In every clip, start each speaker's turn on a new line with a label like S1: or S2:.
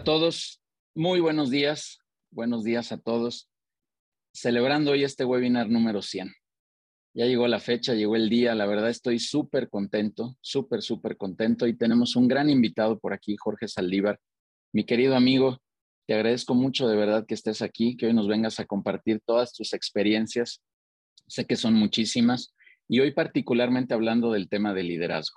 S1: A todos, muy buenos días, buenos días a todos. Celebrando hoy este webinar número 100. Ya llegó la fecha, llegó el día, la verdad estoy súper contento, súper, súper contento y tenemos un gran invitado por aquí, Jorge Saldívar. Mi querido amigo, te agradezco mucho de verdad que estés aquí, que hoy nos vengas a compartir todas tus experiencias. Sé que son muchísimas y hoy particularmente hablando del tema de liderazgo.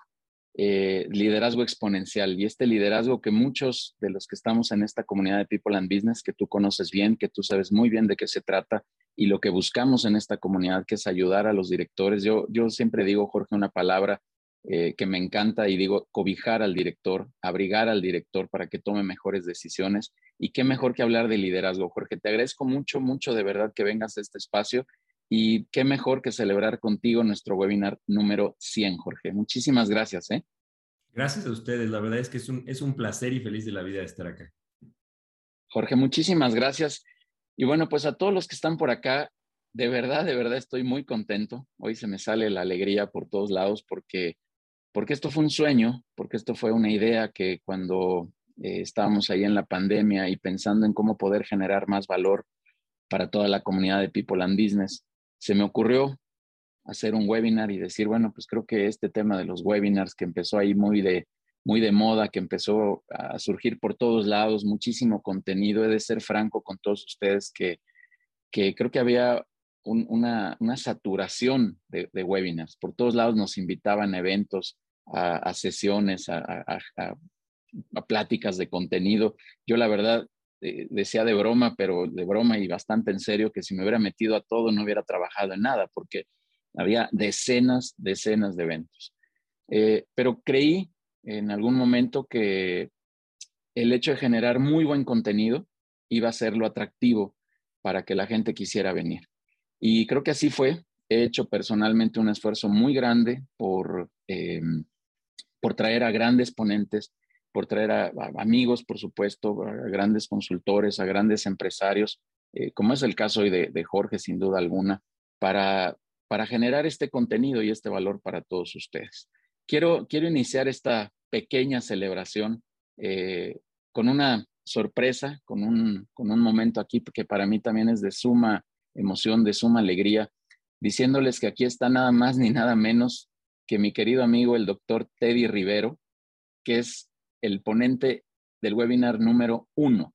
S1: Eh, liderazgo exponencial y este liderazgo que muchos de los que estamos en esta comunidad de People and Business, que tú conoces bien, que tú sabes muy bien de qué se trata y lo que buscamos en esta comunidad, que es ayudar a los directores. Yo, yo siempre digo, Jorge, una palabra eh, que me encanta y digo, cobijar al director, abrigar al director para que tome mejores decisiones. Y qué mejor que hablar de liderazgo, Jorge. Te agradezco mucho, mucho de verdad que vengas a este espacio y qué mejor que celebrar contigo nuestro webinar número 100, Jorge. Muchísimas gracias. ¿eh?
S2: Gracias a ustedes. La verdad es que es un, es un placer y feliz de la vida estar acá.
S1: Jorge, muchísimas gracias. Y bueno, pues a todos los que están por acá, de verdad, de verdad estoy muy contento. Hoy se me sale la alegría por todos lados porque, porque esto fue un sueño, porque esto fue una idea que cuando eh, estábamos ahí en la pandemia y pensando en cómo poder generar más valor para toda la comunidad de People and Business, se me ocurrió hacer un webinar y decir, bueno, pues creo que este tema de los webinars que empezó ahí muy de, muy de moda, que empezó a surgir por todos lados, muchísimo contenido, he de ser franco con todos ustedes que, que creo que había una, una, saturación de, webinars. Por todos lados nos invitaban a eventos, a, sesiones, a, pláticas de contenido. Yo la verdad eh, decía de broma, pero de broma y bastante en serio, que si me hubiera metido a todo no hubiera trabajado en nada, porque había decenas, decenas de eventos. Eh, pero creí en algún momento que el hecho de generar muy buen contenido iba a ser lo atractivo para que la gente quisiera venir. Y creo que así fue. He hecho personalmente un esfuerzo muy grande por, em, por traer a grandes ponentes por traer a, amigos, por supuesto, a grandes consultores, a grandes empresarios, eh, como es el caso hoy de, Jorge, sin duda alguna, para, para generar este contenido y este valor para todos ustedes. Quiero, quiero iniciar esta pequeña celebración eh, con una sorpresa, con un, con un momento aquí que para mí también es de suma emoción, de suma alegría, diciéndoles que aquí está nada más ni nada menos que mi querido amigo el doctor Teddy Rivero, que es el ponente del webinar número uno,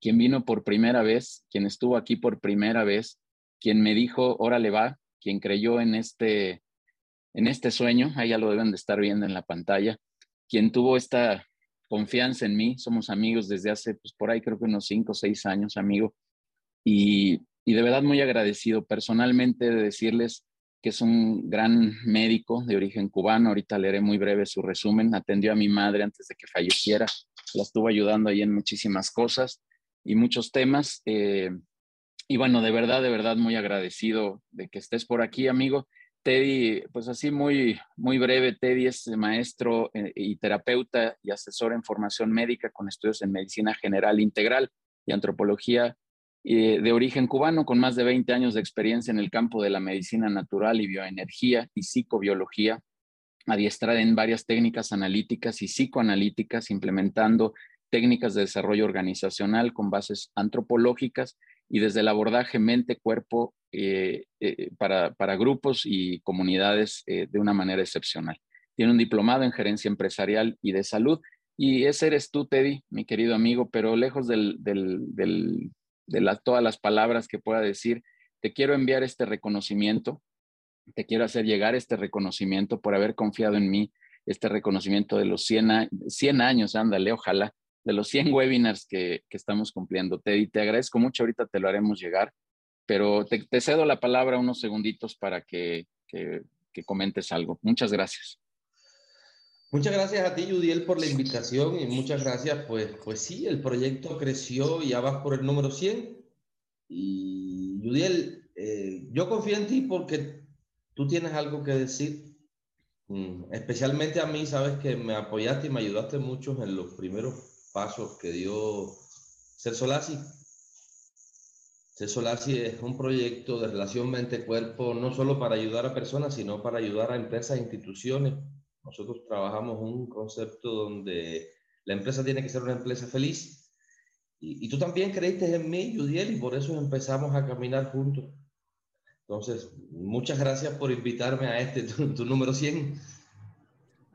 S1: quien vino por primera vez, quien estuvo aquí por primera vez, quien me dijo, órale va, quien creyó en este, en este sueño, ahí ya lo deben de estar viendo en la pantalla, quien tuvo esta confianza en mí, somos amigos desde hace, pues por ahí creo que unos cinco o seis años, amigo, y, y de verdad muy agradecido personalmente de decirles que es un gran médico de origen cubano. Ahorita leeré muy breve su resumen. Atendió a mi madre antes de que falleciera. La estuvo ayudando ahí en muchísimas cosas y muchos temas. Eh, y bueno, de verdad, de verdad, muy agradecido de que estés por aquí, amigo. Teddy, pues así muy, muy breve, Teddy es maestro eh, y terapeuta y asesor en formación médica con estudios en medicina general integral y antropología eh, de origen cubano, con más de 20 años de experiencia en el campo de la medicina natural y bioenergía y psicobiología, adiestrada en varias técnicas analíticas y psicoanalíticas, implementando técnicas de desarrollo organizacional con bases antropológicas y desde el abordaje mente-cuerpo eh, eh, para, para, grupos y comunidades de una manera excepcional. Tiene un diplomado en gerencia empresarial y de salud. Y ese eres tú, Teddy, mi querido amigo, pero lejos de todas las palabras que pueda decir, te quiero enviar este reconocimiento, te quiero hacer llegar este reconocimiento por haber confiado en mí, este reconocimiento de los 100, 100 años, ándale, ojalá, de los 100 webinars que, estamos cumpliendo. Te, te agradezco mucho, ahorita te lo haremos llegar, pero te, cedo la palabra unos segunditos para que, que, que comentes algo. Muchas gracias.
S3: Muchas gracias a ti, Judiel, por la invitación y muchas gracias, pues, pues sí, el proyecto creció y ya vas por el número 100. Y Judiel, eh, yo confío en ti porque tú tienes algo que decir. Mm, especialmente a mí, sabes que me apoyaste y me ayudaste mucho en los primeros pasos que dio Ser Solasi. Ser Solasi es un proyecto de relación mente-cuerpo, no solo para ayudar a personas, sino para ayudar a empresas e instituciones nosotros trabajamos un concepto donde la empresa tiene que ser una empresa feliz. Y, tú también creíste en mí, Judiel, y por eso empezamos a caminar juntos. Entonces, muchas gracias por invitarme a este, tu, número 100.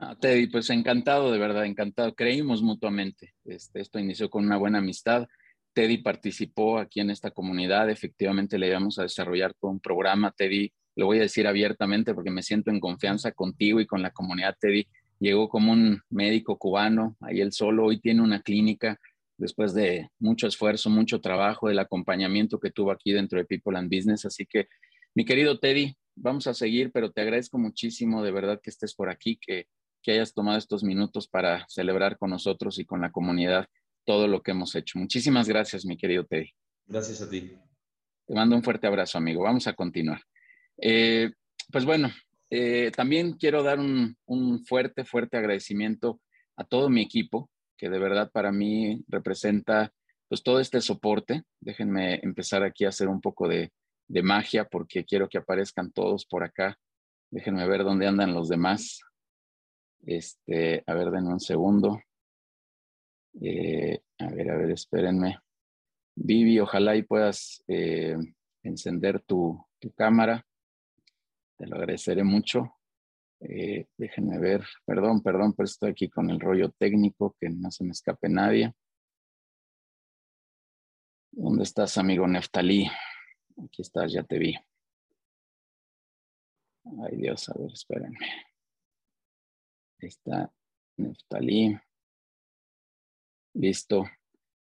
S1: Ah, Teddy, pues encantado, de verdad, encantado. Creímos mutuamente. Este, esto inició con una buena amistad. Teddy participó aquí en esta comunidad. Efectivamente, le íbamos a desarrollar todo un programa. Teddy, lo voy a decir abiertamente porque me siento en confianza contigo y con la comunidad. Teddy llegó como un médico cubano, ahí él solo. Hoy tiene una clínica después de mucho esfuerzo, mucho trabajo, del acompañamiento que tuvo aquí dentro de People and Business. Así que mi querido Teddy, vamos a seguir, pero te agradezco muchísimo de verdad que estés por aquí, que, hayas tomado estos minutos para celebrar con nosotros y con la comunidad todo lo que hemos hecho. Muchísimas gracias, mi querido Teddy.
S3: Gracias a ti.
S1: Te mando un fuerte abrazo, amigo. Vamos a continuar. Eh, pues bueno, eh, también quiero dar un, un, fuerte, fuerte agradecimiento a todo mi equipo, que de verdad para mí representa pues todo este soporte. Déjenme empezar aquí a hacer un poco de, de magia porque quiero que aparezcan todos por acá. Déjenme ver dónde andan los demás. Este, a ver, denme un segundo. Eh, a ver, a ver, espérenme. Vivi, ojalá y puedas eh, encender tu, cámara. Te lo agradeceré mucho. Eh, déjenme ver, perdón, perdón, pero estoy aquí con el rollo técnico, que no se me escape nadie. ¿Dónde estás, amigo Neftalí? Aquí estás, ya te vi. Ay Dios, a ver, espérenme. Está Neftalí. Listo.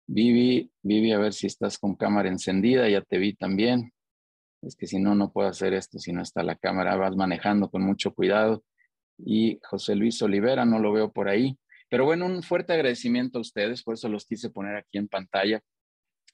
S1: Vivi, Vivi, a ver si estás con cámara encendida, ya te vi también. Es que si no, no puedo hacer esto si no está la cámara. Vas manejando con mucho cuidado. Y José Luis Olivera, no lo veo por ahí. Pero bueno, un fuerte agradecimiento a ustedes, por eso los quise poner aquí en pantalla.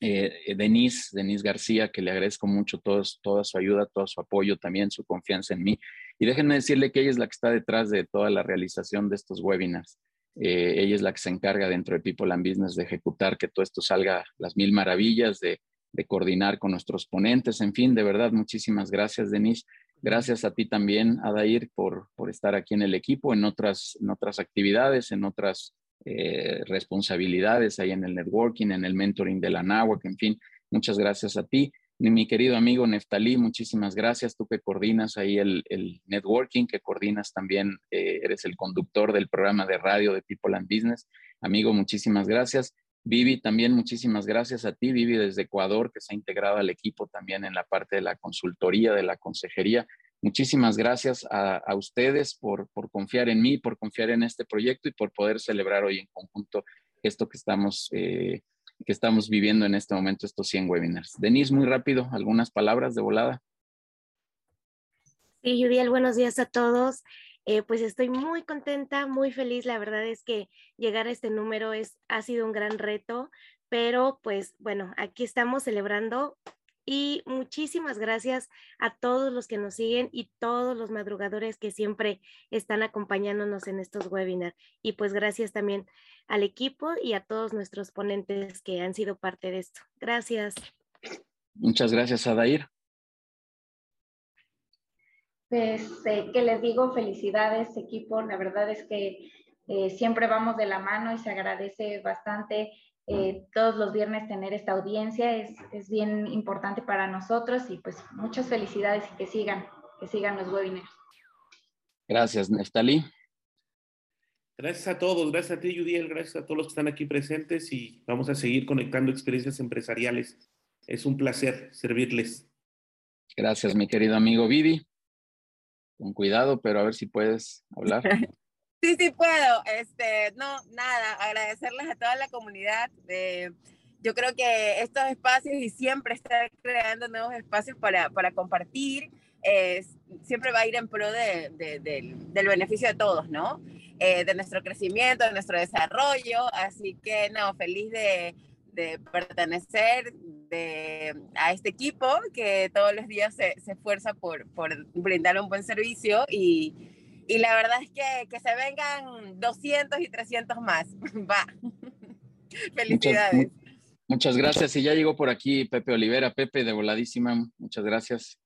S1: Eh, Denise, Denise García, que le agradezco mucho toda su ayuda, todo su apoyo, también su confianza en mí. Y déjenme decirle que ella es la que está detrás de toda la realización de estos webinars. Eh, ella es la que se encarga dentro de People and Business de ejecutar que todo esto salga las mil maravillas, de, de coordinar con nuestros ponentes. En fin, de verdad, muchísimas gracias, Denise. Gracias a ti también, Adair, por, por estar aquí en el equipo, en otras, en otras actividades, en otras eh, responsabilidades ahí en el networking, en el mentoring de la NAWAC, en fin, muchas gracias a ti. Mi querido amigo Neftalí, muchísimas gracias. Tú que coordinas ahí el, networking, que coordinas también, eh, eres el conductor del programa de radio de People and Business. Amigo, muchísimas gracias. Vivi, también muchísimas gracias a ti, Vivi desde Ecuador, que se ha integrado al equipo también en la parte de la consultoría, de la consejería. Muchísimas gracias a, ustedes por, confiar en mí, por confiar en este proyecto y por poder celebrar hoy en conjunto esto que estamos, eh, que estamos viviendo en este momento, estos 100 webinars. Denise, muy rápido, algunas palabras de volada.
S4: Sí, Judiel, buenos días a todos. Eh, pues estoy muy contenta, muy feliz. La verdad es que llegar a este número es, ha sido un gran reto, pero pues bueno, aquí estamos celebrando y muchísimas gracias a todos los que nos siguen y todos los madrugadores que siempre están acompañándonos en estos webinars. Y pues gracias también al equipo y a todos nuestros ponentes que han sido parte de esto. Gracias.
S1: Muchas gracias, Adair.
S5: Pues, eh, que les digo, felicidades, equipo. La verdad es que eh, siempre vamos de la mano y se agradece bastante eh, todos los viernes tener esta audiencia es, es, bien importante para nosotros y pues muchas felicidades y que sigan, que sigan los webinars.
S1: Gracias, Neftali.
S6: Gracias a todos, gracias a ti, Judiel, gracias a todos los que están aquí presentes y vamos a seguir conectando experiencias empresariales. Es un placer servirles.
S1: Gracias, mi querido amigo Vivi. Con cuidado, pero a ver si puedes hablar.
S7: Sí, sí puedo. Este, no, nada, agradecerles a toda la comunidad. yo creo que estos espacios y siempre estar creando nuevos espacios para, para compartir, siempre va a ir en pro de, del beneficio de todos, ¿no? Eh, de nuestro crecimiento, de nuestro desarrollo. Así que, no, feliz de, de pertenecer de, a este equipo que todos los días se, se esfuerza por, por brindar un buen servicio y y la verdad es que, que se vengan 200 y 300 más. Va. Felicidades.
S1: Muchas, gracias. Y ya llegó por aquí Pepe Olivera. Pepe, de voladísima. Muchas gracias.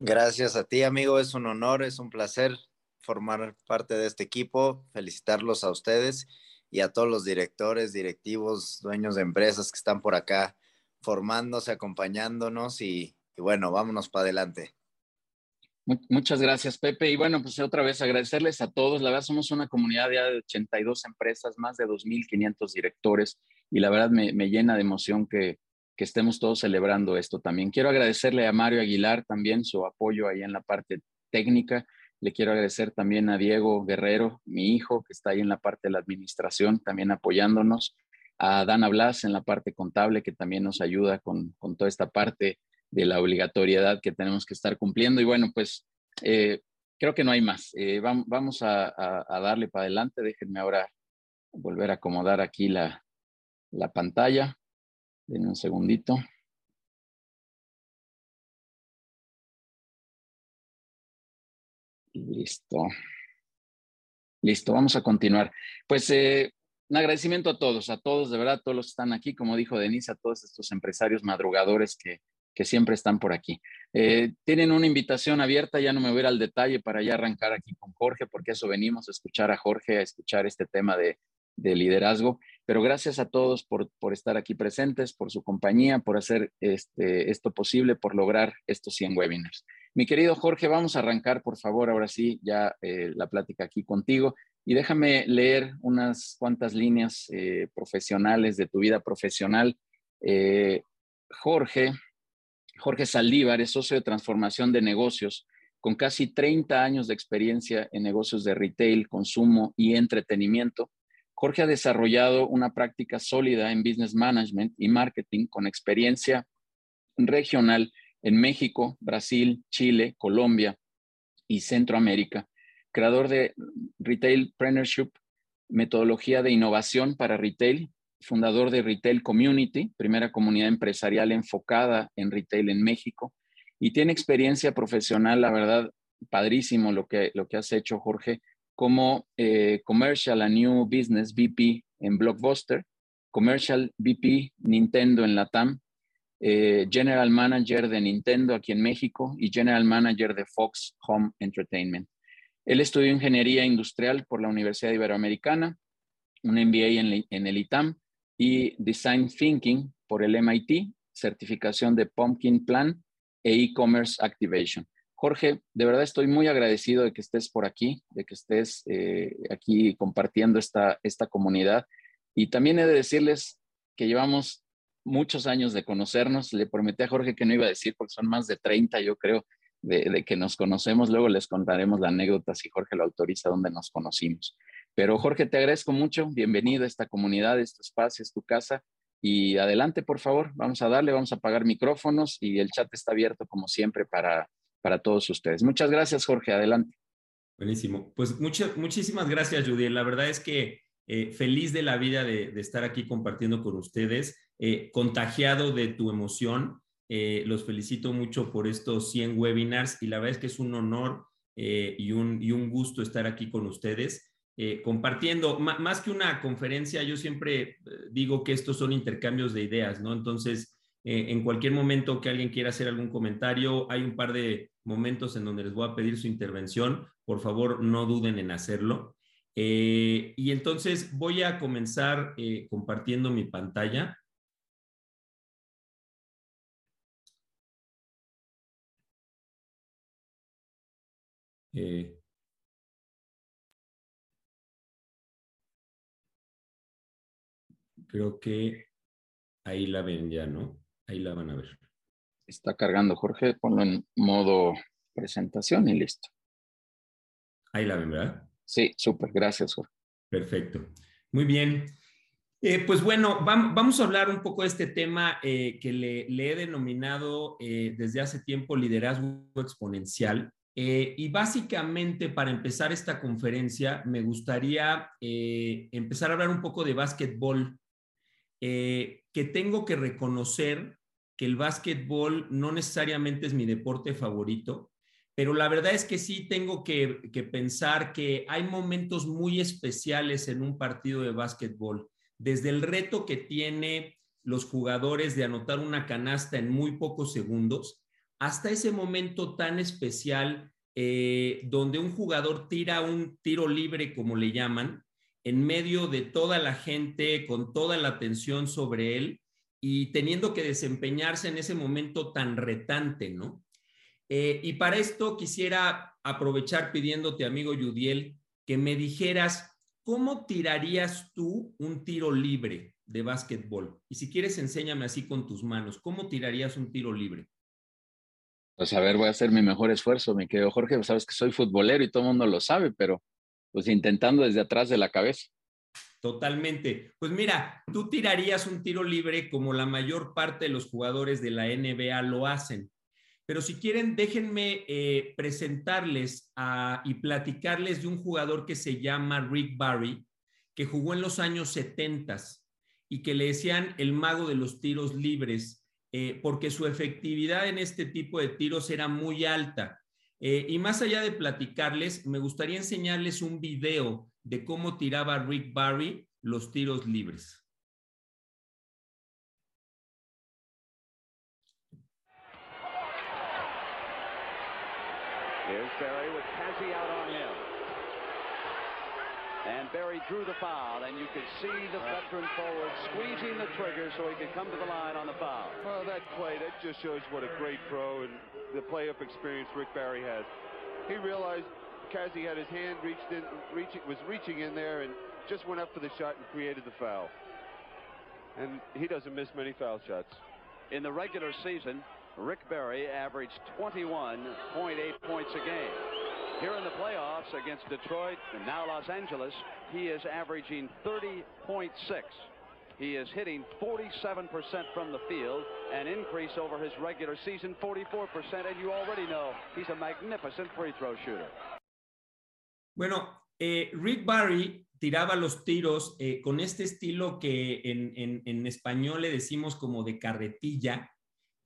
S8: Gracias a ti, amigo. Es un honor, es un placer formar parte de este equipo. Felicitarlos a ustedes y a todos los directores, directivos, dueños de empresas que están por acá formándose, acompañándonos y, bueno, vámonos para adelante.
S1: Muchas gracias, Pepe. Y bueno, pues otra vez agradecerles a todos. La verdad, somos una comunidad de 82 empresas, más de 2.500 directores y la verdad me, llena de emoción que, que, estemos todos celebrando esto también. Quiero agradecerle a Mario Aguilar también su apoyo ahí en la parte técnica. Le quiero agradecer también a Diego Guerrero, mi hijo, que está ahí en la parte de la administración, también apoyándonos. A Dana Blas en la parte contable, que también nos ayuda con, con toda esta parte de la obligatoriedad que tenemos que estar cumpliendo. Y bueno, pues eh, creo que no hay más. Eh, vamos a, darle para adelante. Déjenme ahora volver a acomodar aquí la, la pantalla. Denme un segundito. Listo. Listo, vamos a continuar. Pues eh, un agradecimiento a todos, a todos, de verdad, a todos los que están aquí, como dijo Denise, a todos estos empresarios madrugadores que, que siempre están por aquí. Eh, tienen una invitación abierta, ya no me voy a ir al detalle para ya arrancar aquí con Jorge, porque eso venimos a escuchar a Jorge, a escuchar este tema de, de liderazgo. Pero gracias a todos por, por, estar aquí presentes, por su compañía, por hacer este, esto posible, por lograr estos 100 webinars. Mi querido Jorge, vamos a arrancar, por favor, ahora sí, ya eh, la plática aquí contigo. Y déjame leer unas cuantas líneas eh, profesionales de tu vida profesional. Eh, Jorge, Jorge Saldívar es socio de transformación de negocios con casi 30 años de experiencia en negocios de retail, consumo y entretenimiento Jorge ha desarrollado una práctica sólida en business management y marketing con experiencia regional en México, Brasil, Chile, Colombia y Centroamérica. Creador de Retail Preneurship, metodología de innovación para retail, fundador de Retail Community, primera comunidad empresarial enfocada en retail en México, y tiene experiencia profesional, la verdad, padrísimo lo que, lo que has hecho, Jorge, como eh, Commercial and New Business VP en Blockbuster, Commercial VP Nintendo en Latam, eh, General Manager de Nintendo aquí en México y General Manager de Fox Home Entertainment. Él estudió Ingeniería Industrial por la Universidad Iberoamericana, un MBA en, en el ITAM y Design Thinking por el MIT, certificación de Pumpkin Plan e E-Commerce Activation. Jorge, de verdad estoy muy agradecido de que estés por aquí, de que estés eh, aquí compartiendo esta, esta comunidad. Y también he de decirles que llevamos muchos años de conocernos. Le prometí a Jorge que no iba a decir, porque son más de 30, yo creo, de, que nos conocemos. Luego les contaremos la anécdota si Jorge lo autoriza, donde nos conocimos. Pero Jorge, te agradezco mucho. Bienvenido a esta comunidad, este espacio, es tu casa. Y adelante, por favor, vamos a darle, vamos a apagar micrófonos y el chat está abierto como siempre para para todos ustedes. Muchas gracias, Jorge. Adelante.
S2: Buenísimo. Pues muchísimas gracias, Judy. La verdad es que eh, feliz de la vida de, estar aquí compartiendo con ustedes, eh, contagiado de tu emoción. Eh, los felicito mucho por estos 100 webinars y la verdad es que es un honor y un, y, un, gusto estar aquí con ustedes. Compartiendo, más que una conferencia, yo siempre digo que estos son intercambios de ideas, ¿no? Entonces, eh, en cualquier momento que alguien quiera hacer algún comentario, hay un par de momentos en donde les voy a pedir su intervención. Por favor, no duden en hacerlo. Eh, y entonces voy a comenzar eh, compartiendo mi pantalla. Creo que ahí la ven ya, ¿no? Ahí la van a ver.
S1: Está cargando, Jorge. Ponlo en modo presentación y listo.
S2: Ahí la ven, ¿verdad?
S1: Sí, súper. Gracias, Jorge.
S2: Perfecto. Muy bien. Eh, pues bueno, vamos a hablar un poco de este tema eh, que le, he denominado eh, desde hace tiempo liderazgo exponencial. y básicamente para empezar esta conferencia me gustaría empezar a hablar un poco de básquetbol eh, que tengo que reconocer que el básquetbol no necesariamente es mi deporte favorito, pero la verdad es que sí tengo que, pensar que hay momentos muy especiales en un partido de básquetbol, desde el reto que tiene los jugadores de anotar una canasta en muy pocos segundos, hasta ese momento tan especial eh, donde un jugador tira un tiro libre, como le llaman, en medio de toda la gente, con toda la atención sobre él y teniendo que desempeñarse en ese momento tan retante, ¿no? Eh, y para esto quisiera aprovechar pidiéndote, amigo Yudiel, que me dijeras cómo tirarías tú un tiro libre de básquetbol. Y si quieres, enséñame así con tus manos, ¿cómo tirarías un tiro libre?
S1: Pues a ver, voy a hacer mi mejor esfuerzo, mi querido Jorge. Sabes que soy futbolero y todo el mundo lo sabe, pero pues intentando desde atrás de la cabeza.
S2: Totalmente. Pues mira, tú tirarías un tiro libre como la mayor parte de los jugadores de la NBA lo hacen. Pero si quieren, déjenme eh, presentarles y platicarles de un jugador que se llama Rick Barry, que jugó en los años 70 y que le decían el mago de los tiros libres eh, porque su efectividad en este tipo de tiros era muy alta. Eh, y más allá de platicarles, me gustaría enseñarles un video de cómo tiraba Rick Barry los tiros libres.
S9: And Barry drew the foul, and you could see the uh. veteran forward squeezing the trigger so he could come to the line on the foul.
S10: Well, that play, that just shows what a great pro and the playoff experience Rick Barry has. He realized Kazi had his hand reached in, reaching, was reaching in there and just went up for the shot and created the foul. And he doesn't miss many foul shots.
S9: In the regular season, Rick Barry averaged 21.8 points a game. Here in the playoffs against Detroit and now Los Angeles, he is averaging 30.6. He is hitting 47% from the field, an increase over his regular season 44%, and you already know he's a magnificent free throw shooter.
S2: Bueno, eh, Rick Barry tiraba los tiros eh, con este estilo que en, en, en, español le decimos como de carretilla.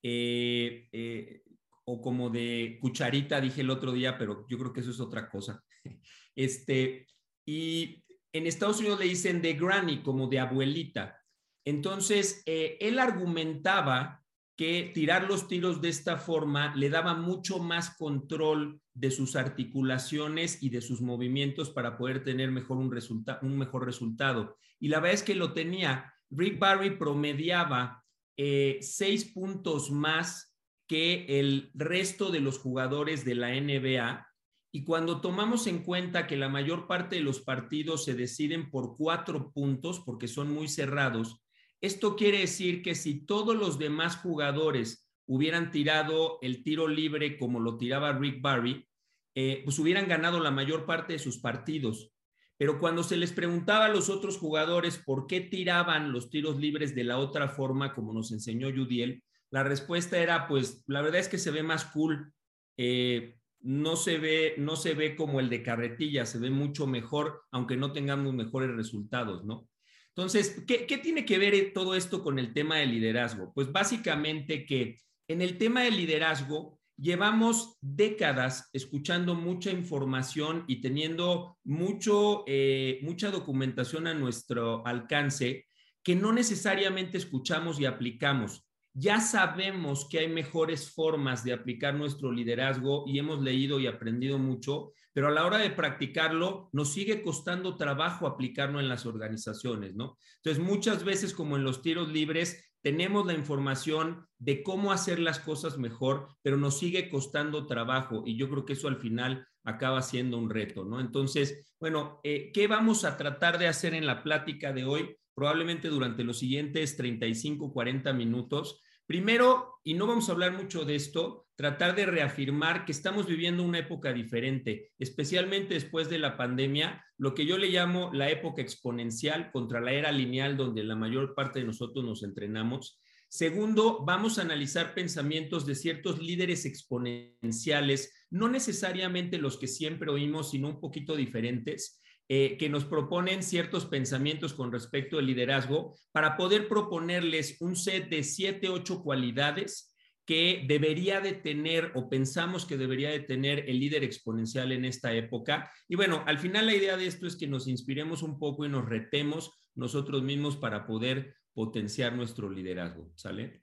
S2: Eh, eh o como de cucharita, dije el otro día, pero yo creo que eso es otra cosa. Este, y en Estados Unidos le dicen de granny, como de abuelita. Entonces, eh, él argumentaba que tirar los tiros de esta forma le daba mucho más control de sus articulaciones y de sus movimientos para poder tener mejor un, un mejor resultado. Y la verdad es que lo tenía. Rick Barry promediaba eh, seis puntos más que el resto de los jugadores de la NBA. Y cuando tomamos en cuenta que la mayor parte de los partidos se deciden por cuatro puntos, porque son muy cerrados, esto quiere decir que si todos los demás jugadores hubieran tirado el tiro libre como lo tiraba Rick Barry, eh, pues hubieran ganado la mayor parte de sus partidos. Pero cuando se les preguntaba a los otros jugadores por qué tiraban los tiros libres de la otra forma, como nos enseñó Judiel, la respuesta era, pues, la verdad es que se ve más cool. Eh, no se ve, no se ve como el de carretilla, se ve mucho mejor, aunque no tengamos mejores resultados, ¿no? Entonces, ¿qué, ¿qué, tiene que ver todo esto con el tema del liderazgo? Pues básicamente que en el tema del liderazgo llevamos décadas escuchando mucha información y teniendo mucho, eh, mucha documentación a nuestro alcance que no necesariamente escuchamos y aplicamos ya sabemos que hay mejores formas de aplicar nuestro liderazgo y hemos leído y aprendido mucho, pero a la hora de practicarlo nos sigue costando trabajo aplicarlo en las organizaciones, ¿no? Entonces, muchas veces como en los tiros libres, tenemos la información de cómo hacer las cosas mejor, pero nos sigue costando trabajo y yo creo que eso al final acaba siendo un reto, ¿no? Entonces, bueno, eh, ¿qué vamos a tratar de hacer en la plática de hoy? Probablemente durante los siguientes 35, 40 minutos, Primero, y no vamos a hablar mucho de esto, tratar de reafirmar que estamos viviendo una época diferente, especialmente después de la pandemia, lo que yo le llamo la época exponencial contra la era lineal donde la mayor parte de nosotros nos entrenamos. Segundo, vamos a analizar pensamientos de ciertos líderes exponenciales, no necesariamente los que siempre oímos, sino un poquito diferentes, eh, que nos proponen ciertos pensamientos con respecto al liderazgo para poder proponerles un set de siete, ocho cualidades que debería de tener o pensamos que debería de tener el líder exponencial en esta época. Y bueno, al final la idea de esto es que nos inspiremos un poco y nos retemos nosotros mismos para poder potenciar nuestro liderazgo, ¿sale?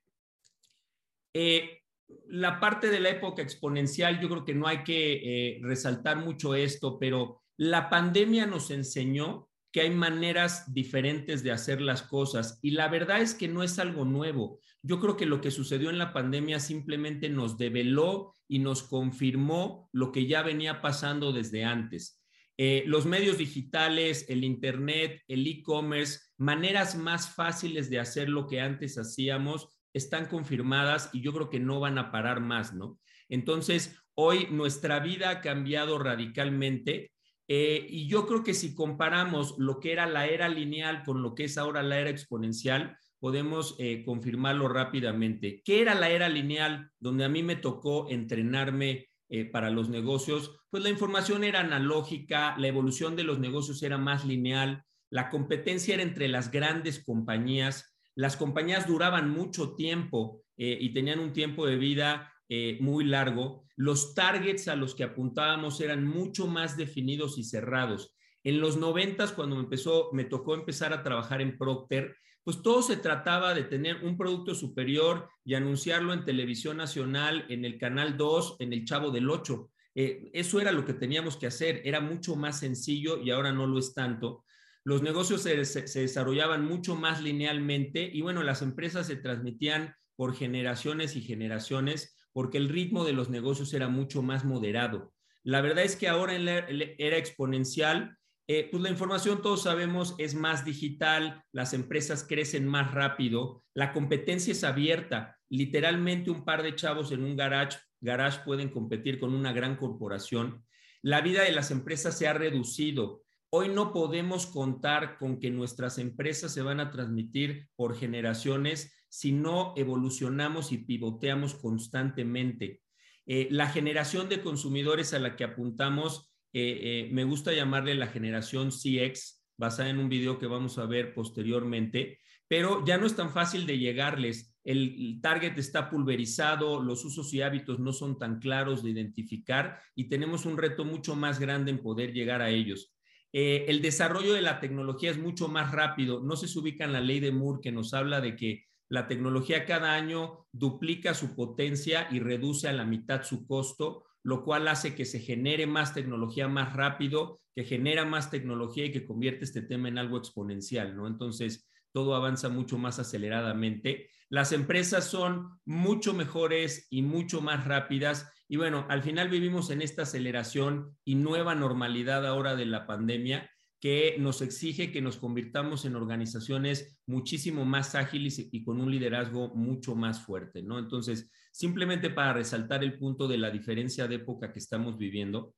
S2: Eh, la parte de la época exponencial, yo creo que no hay que eh, resaltar mucho esto, pero la pandemia nos enseñó que hay maneras diferentes de hacer las cosas y la verdad es que no es algo nuevo. Yo creo que lo que sucedió en la pandemia simplemente nos develó y nos confirmó lo que ya venía pasando desde antes. Eh, los medios digitales, el Internet, el e-commerce, maneras más fáciles de hacer lo que antes hacíamos, están confirmadas y yo creo que no van a parar más, ¿no? Entonces, hoy nuestra vida ha cambiado radicalmente eh, y yo creo que si comparamos lo que era la era lineal con lo que es ahora la era exponencial, podemos eh, confirmarlo rápidamente. ¿Qué era la era lineal donde a mí me tocó entrenarme eh, para los negocios? Pues la información era analógica, la evolución de los negocios era más lineal, la competencia era entre las grandes compañías, las compañías duraban mucho tiempo y tenían un tiempo de vida muy largo, los targets a los que apuntábamos eran mucho más definidos y cerrados. En los noventas, cuando me empezó, me tocó empezar a trabajar en Procter, pues todo se trataba de tener un producto superior y anunciarlo en televisión nacional, en el canal 2, en el Chavo del 8. Eh, eso era lo que teníamos que hacer, era mucho más sencillo y ahora no lo es tanto. Los negocios se, se desarrollaban mucho más linealmente y bueno, las empresas se transmitían por generaciones y generaciones porque el ritmo de los negocios era mucho más moderado. La verdad es que ahora en la era exponencial, eh, pues la información todos sabemos es más digital, las empresas crecen más rápido, la competencia es abierta, literalmente un par de chavos en un garage, garage pueden competir con una gran corporación. La vida de las empresas se ha reducido. Hoy no podemos contar con que nuestras empresas se van a transmitir por generaciones si no evolucionamos y pivoteamos constantemente. Eh, la generación de consumidores a la que apuntamos, eh, eh, me gusta llamarle la generación CX, basada en un video que vamos a ver posteriormente, pero ya no es tan fácil de llegarles. El, target está pulverizado, los usos y hábitos no son tan claros de identificar y tenemos un reto mucho más grande en poder llegar a ellos. el desarrollo de la tecnología es mucho más rápido. No se ubica en la ley de Moore que nos habla de que la tecnología cada año duplica su potencia y reduce a la mitad su costo, lo cual hace que se genere más tecnología más rápido, que genera más tecnología y que convierte este tema en algo exponencial, ¿no? Entonces, todo avanza mucho más aceleradamente. Las empresas son mucho mejores y mucho más rápidas. Y bueno, al final vivimos en esta aceleración y nueva normalidad ahora de la pandemia que nos exige que nos convirtamos en organizaciones muchísimo más ágiles y con un liderazgo mucho más fuerte, ¿no? Entonces, simplemente para resaltar el punto de la diferencia de época que estamos viviendo.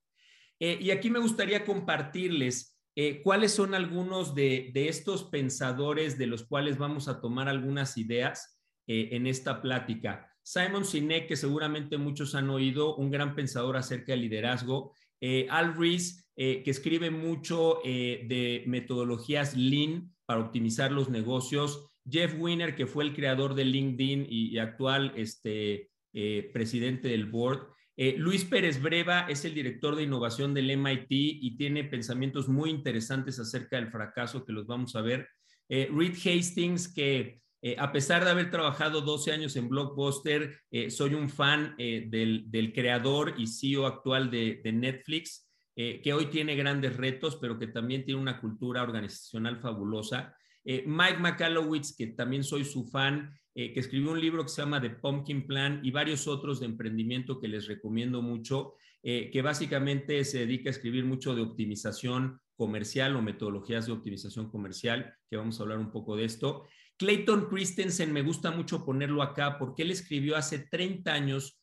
S2: Eh, y aquí me gustaría compartirles eh, cuáles son algunos de, estos pensadores de los cuales vamos a tomar algunas ideas eh, en esta plática. Simon Sinek, que seguramente muchos han oído, un gran pensador acerca del liderazgo. Al Rees, eh, que escribe mucho eh, de metodologías Lean para optimizar los negocios. Jeff Winner, que fue el creador de LinkedIn y, actual este, eh, presidente del board. Luis Pérez Breva es el director de innovación del MIT y tiene pensamientos muy interesantes acerca del fracaso que los vamos a ver. Reed Hastings, que a pesar de haber trabajado 12 años en Blockbuster, soy un fan del, creador y CEO actual de Netflix. Eh, que hoy tiene grandes retos, pero que también tiene una cultura organizacional fabulosa. Eh, Mike McAllowitz, que también soy su fan, eh, que escribió un libro que se llama The Pumpkin Plan y varios otros de emprendimiento que les recomiendo mucho, que básicamente se dedica a escribir mucho de optimización comercial o metodologías de optimización comercial, que vamos a hablar un poco de esto. Clayton Christensen, me gusta mucho ponerlo acá porque él escribió hace 30 años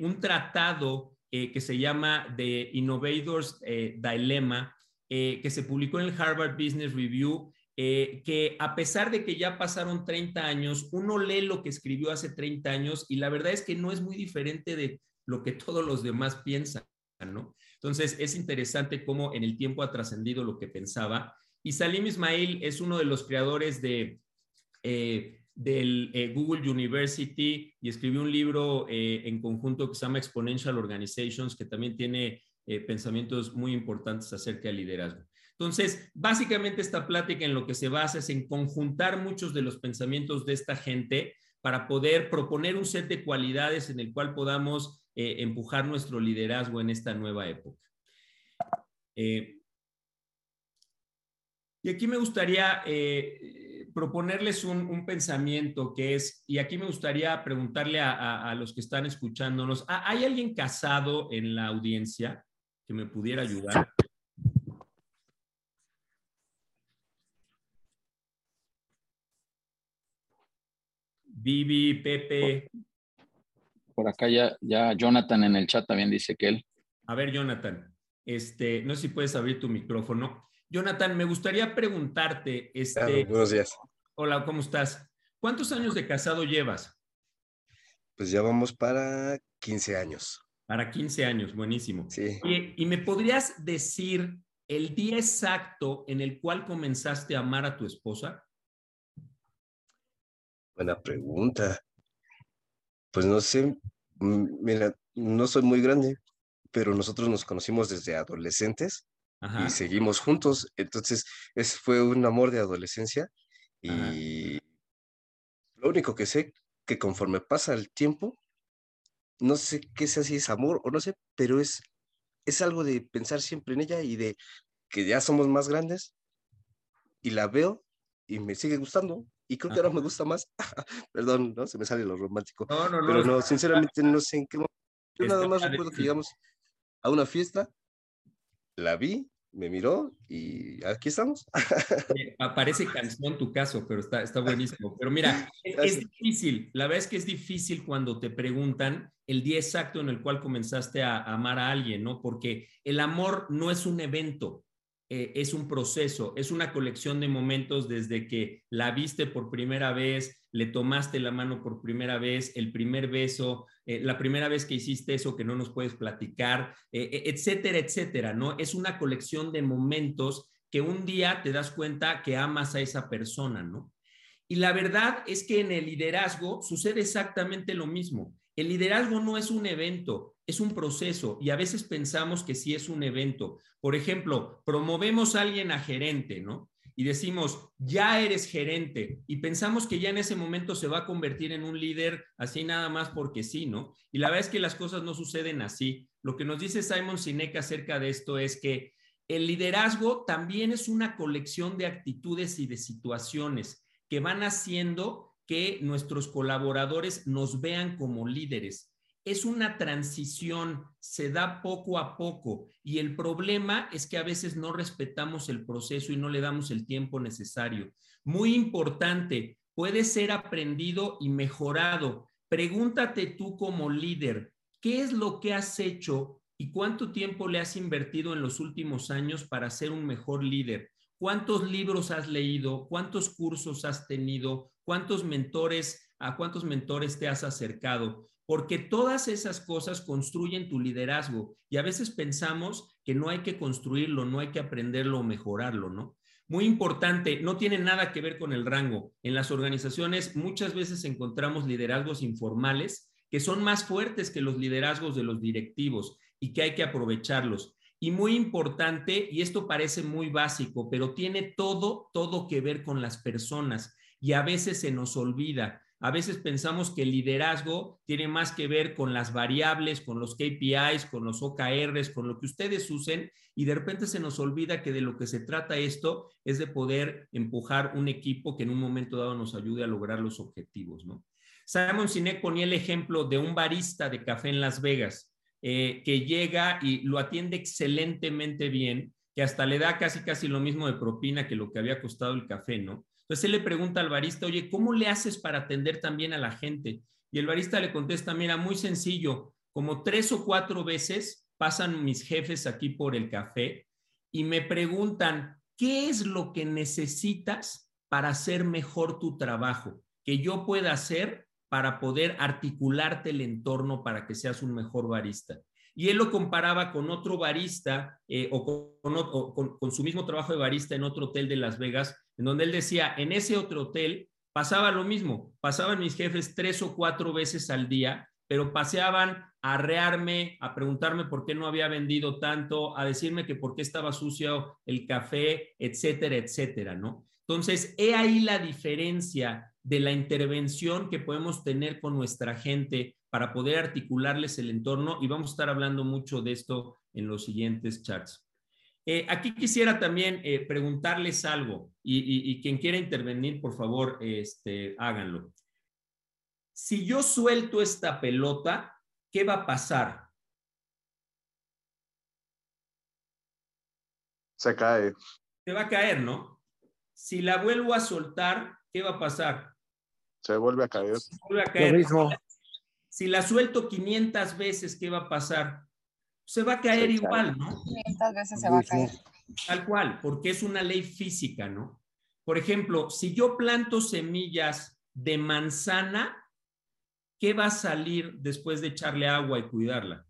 S2: un tratado eh, que se llama The Innovators eh, Dilemma, eh, que se publicó en el Harvard Business Review, que a pesar de que ya pasaron 30 años, uno lee lo que escribió hace 30 años y la verdad es que no es muy diferente de lo que todos los demás piensan, ¿no? Entonces, es interesante cómo en el tiempo ha trascendido lo que pensaba. Y Salim Ismail es uno de los creadores de del eh, Google University y escribió un libro eh, en conjunto que se llama Exponential Organizations, que también tiene eh, pensamientos muy importantes acerca del liderazgo. Entonces, básicamente esta plática en lo que se basa es en conjuntar muchos de los pensamientos de esta gente para poder proponer un set de cualidades en el cual podamos empujar nuestro liderazgo en esta nueva época. Y aquí me gustaría proponerles un, pensamiento que es, y aquí me gustaría preguntarle a, los que están escuchándonos, ¿hay alguien casado en la audiencia que me pudiera ayudar? Vivi, Pepe.
S1: Por acá ya, ya Jonathan en el chat también dice que él.
S2: A ver, Jonathan, este, no sé si puedes abrir tu micrófono. Jonathan, me gustaría preguntarte, este,
S11: buenos días.
S2: Hola, ¿cómo estás? ¿Cuántos años de casado llevas?
S11: Pues ya vamos para 15 años.
S2: Para 15 años, buenísimo.
S11: Sí.
S2: ¿Y me podrías decir el día exacto en el cual comenzaste a amar a tu esposa?
S11: Buena pregunta. Pues no sé, mira, no soy muy grande, pero nosotros nos conocimos desde adolescentes y seguimos juntos. Entonces, ese fue un amor de adolescencia y lo único que sé que conforme pasa el tiempo, no sé qué sea si es amor o no sé, pero es, es algo de pensar siempre en ella y de que ya somos más grandes y la veo y me sigue gustando y creo que ahora me gusta más. Perdón, ¿no? Se me sale lo romántico.
S2: No, no, no.
S11: Pero no, sinceramente no sé en qué momento. Yo nada más recuerdo que llegamos a una fiesta, la vi, me miró y aquí estamos.
S2: Aparece canción tu caso, pero está, está buenísimo. Pero mira, es, difícil, la verdad es que es difícil cuando te preguntan el día exacto en el cual comenzaste a amar a alguien, ¿no? Porque el amor no es un evento, eh, es un proceso, es una colección de momentos desde que la viste por primera vez, le tomaste la mano por primera vez, el primer beso, eh, la primera vez que hiciste eso que no nos puedes platicar, eh, etcétera, etcétera, ¿no? Es una colección de momentos que un día te das cuenta que amas a esa persona, ¿no? Y la verdad es que en el liderazgo sucede exactamente lo mismo. El liderazgo no es un evento, es un proceso y a veces pensamos que sí es un evento. Por ejemplo, promovemos a alguien a gerente, ¿no? Y decimos, ya eres gerente y pensamos que ya en ese momento se va a convertir en un líder así nada más porque sí, ¿no? Y la verdad es que las cosas no suceden así. Lo que nos dice Simon Sinek acerca de esto es que el liderazgo también es una colección de actitudes y de situaciones que van haciendo que nuestros colaboradores nos vean como líderes. Es una transición, se da poco a poco y el problema es que a veces no respetamos el proceso y no le damos el tiempo necesario. Muy importante, puede ser aprendido y mejorado. Pregúntate tú como líder, ¿qué es lo que has hecho y cuánto tiempo le has invertido en los últimos años para ser un mejor líder? ¿Cuántos libros has leído? ¿Cuántos cursos has tenido? ¿Cuántos mentores, a cuántos mentores te has acercado? Porque todas esas cosas construyen tu liderazgo y a veces pensamos que no hay que construirlo, no hay que aprenderlo o mejorarlo, ¿no? Muy importante, no tiene nada que ver con el rango. En las organizaciones muchas veces encontramos liderazgos informales que son más fuertes que los liderazgos de los directivos y que hay que aprovecharlos. Y muy importante, y esto parece muy básico, pero tiene todo, todo que ver con las personas y a veces se nos olvida. A veces pensamos que el liderazgo tiene más que ver con las variables, con los KPIs, con los OKRs, con lo que ustedes usen y de repente se nos olvida que de lo que se trata esto es de poder empujar un equipo que en un momento dado nos ayude a lograr los objetivos, ¿no? Simon Sinek ponía el ejemplo de un barista de café en Las Vegas eh, que llega y lo atiende excelentemente bien, que hasta le da casi casi lo mismo de propina que lo que había costado el café, ¿no? Entonces él le pregunta al barista, oye, ¿cómo le haces para atender también a la gente? Y el barista le contesta, mira, muy sencillo, como tres o cuatro veces pasan mis jefes aquí por el café y me preguntan, ¿qué es lo que necesitas para hacer mejor tu trabajo? Que yo pueda hacer para poder articularte el entorno para que seas un mejor barista. Y él lo comparaba con otro barista eh, o, con, con, su mismo trabajo de barista en otro hotel de Las Vegas, en donde él decía, en ese otro hotel pasaba lo mismo, pasaban mis jefes tres o cuatro veces al día, pero paseaban a arrearme, a preguntarme por qué no había vendido tanto, a decirme que por qué estaba sucio el café, etcétera, etcétera, ¿no? Entonces, he ahí la diferencia de la intervención que podemos tener con nuestra gente para poder articularles el entorno y vamos a estar hablando mucho de esto en los siguientes charts. Eh, aquí quisiera también eh, preguntarles algo y, quien quiera intervenir, por favor, este, háganlo. Si yo suelto esta pelota, ¿qué va a pasar?
S12: Se cae.
S2: Se va a caer, ¿no? Si la vuelvo a soltar, ¿qué va a pasar?
S12: Se vuelve a caer.
S2: Se vuelve a caer. Si la suelto 500 veces, ¿qué va a pasar? Se va a caer igual, ¿no?
S7: 500 veces se va a caer.
S2: Tal cual, porque es una ley física, ¿no? Por ejemplo, si yo planto semillas de manzana, ¿qué va a salir después de echarle agua y cuidarla?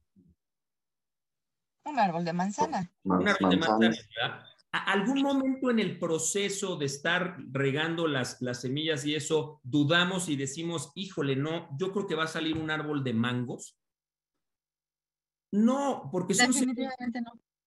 S7: Un árbol de manzana.
S2: Un árbol de manzana, ¿verdad? Algún momento en el proceso de estar regando las, las semillas y eso, dudamos y decimos, híjole, no, yo creo que va a salir un árbol de mangos? No, porque son semillas,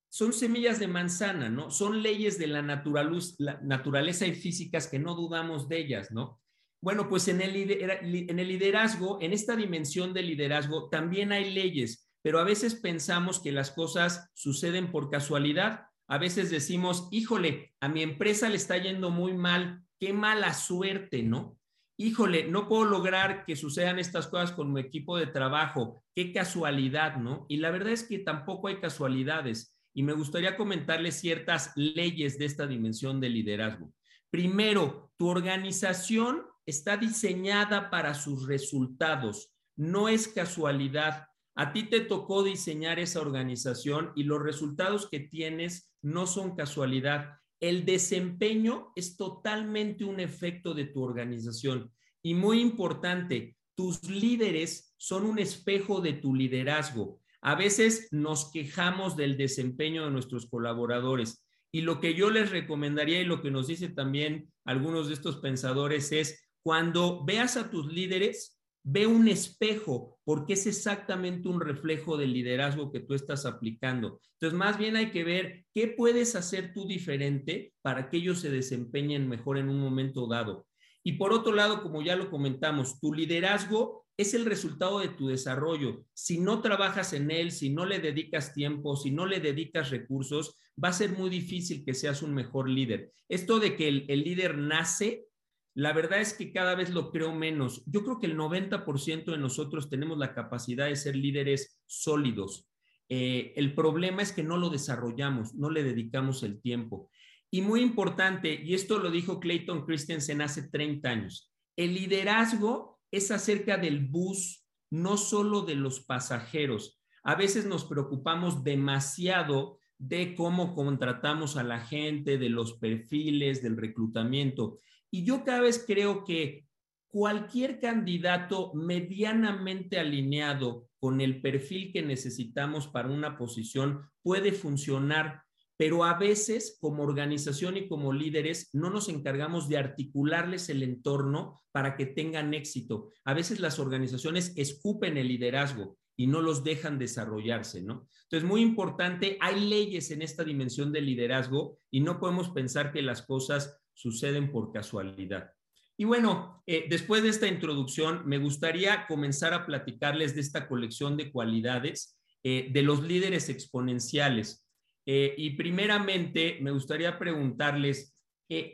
S2: son semillas de manzana, ¿no? Son leyes de la, la naturaleza y físicas que no dudamos de ellas, ¿no? Bueno, pues en el, en el liderazgo, en esta dimensión del liderazgo, también hay leyes, pero a veces pensamos que las cosas suceden por casualidad a veces decimos, híjole, a mi empresa le está yendo muy mal, qué mala suerte, ¿no? Híjole, no puedo lograr que sucedan estas cosas con mi equipo de trabajo, qué casualidad, ¿no? Y la verdad es que tampoco hay casualidades. Y me gustaría comentarles ciertas leyes de esta dimensión de liderazgo. Primero, tu organización está diseñada para sus resultados. No es casualidad. A ti te tocó diseñar esa organización y los resultados que tienes no son casualidad. El desempeño es totalmente un efecto de tu organización. Y muy importante, tus líderes son un espejo de tu liderazgo. A veces nos quejamos del desempeño de nuestros colaboradores. Y lo que yo les recomendaría y lo que nos dice también algunos de estos pensadores es, cuando veas a tus líderes, Ve un espejo porque es exactamente un reflejo del liderazgo que tú estás aplicando. Entonces, más bien hay que ver qué puedes hacer tú diferente para que ellos se desempeñen mejor en un momento dado. Y por otro lado, como ya lo comentamos, tu liderazgo es el resultado de tu desarrollo. Si no trabajas en él, si no le dedicas tiempo, si no le dedicas recursos, va a ser muy difícil que seas un mejor líder. Esto de que el, el líder nace la verdad es que cada vez lo creo menos. Yo creo que el 90% de nosotros tenemos la capacidad de ser líderes sólidos. Eh, el problema es que no lo desarrollamos, no le dedicamos el tiempo. Y muy importante, y esto lo dijo Clayton Christensen hace 30 años, el liderazgo es acerca del bus, no solo de los pasajeros. A veces nos preocupamos demasiado de cómo contratamos a la gente, de los perfiles, del reclutamiento. Y yo cada vez creo que cualquier candidato medianamente alineado con el perfil que necesitamos para una posición puede funcionar, pero a veces como organización y como líderes no nos encargamos de articularles el entorno para que tengan éxito. A veces las organizaciones escupen el liderazgo y no los dejan desarrollarse, ¿no? Entonces, muy importante, hay leyes en esta dimensión del liderazgo y no podemos pensar que las cosas suceden por casualidad. Y bueno, eh, después de esta introducción, me gustaría comenzar a platicarles de esta colección de cualidades eh, de los líderes exponenciales. Eh, y primeramente, me gustaría preguntarles,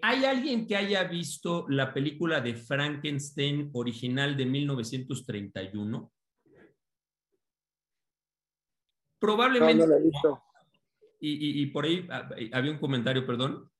S2: ¿hay alguien que haya visto la película de Frankenstein original de 1931? Probablemente. No, visto. y, por ahí ah, había un comentario, perdón.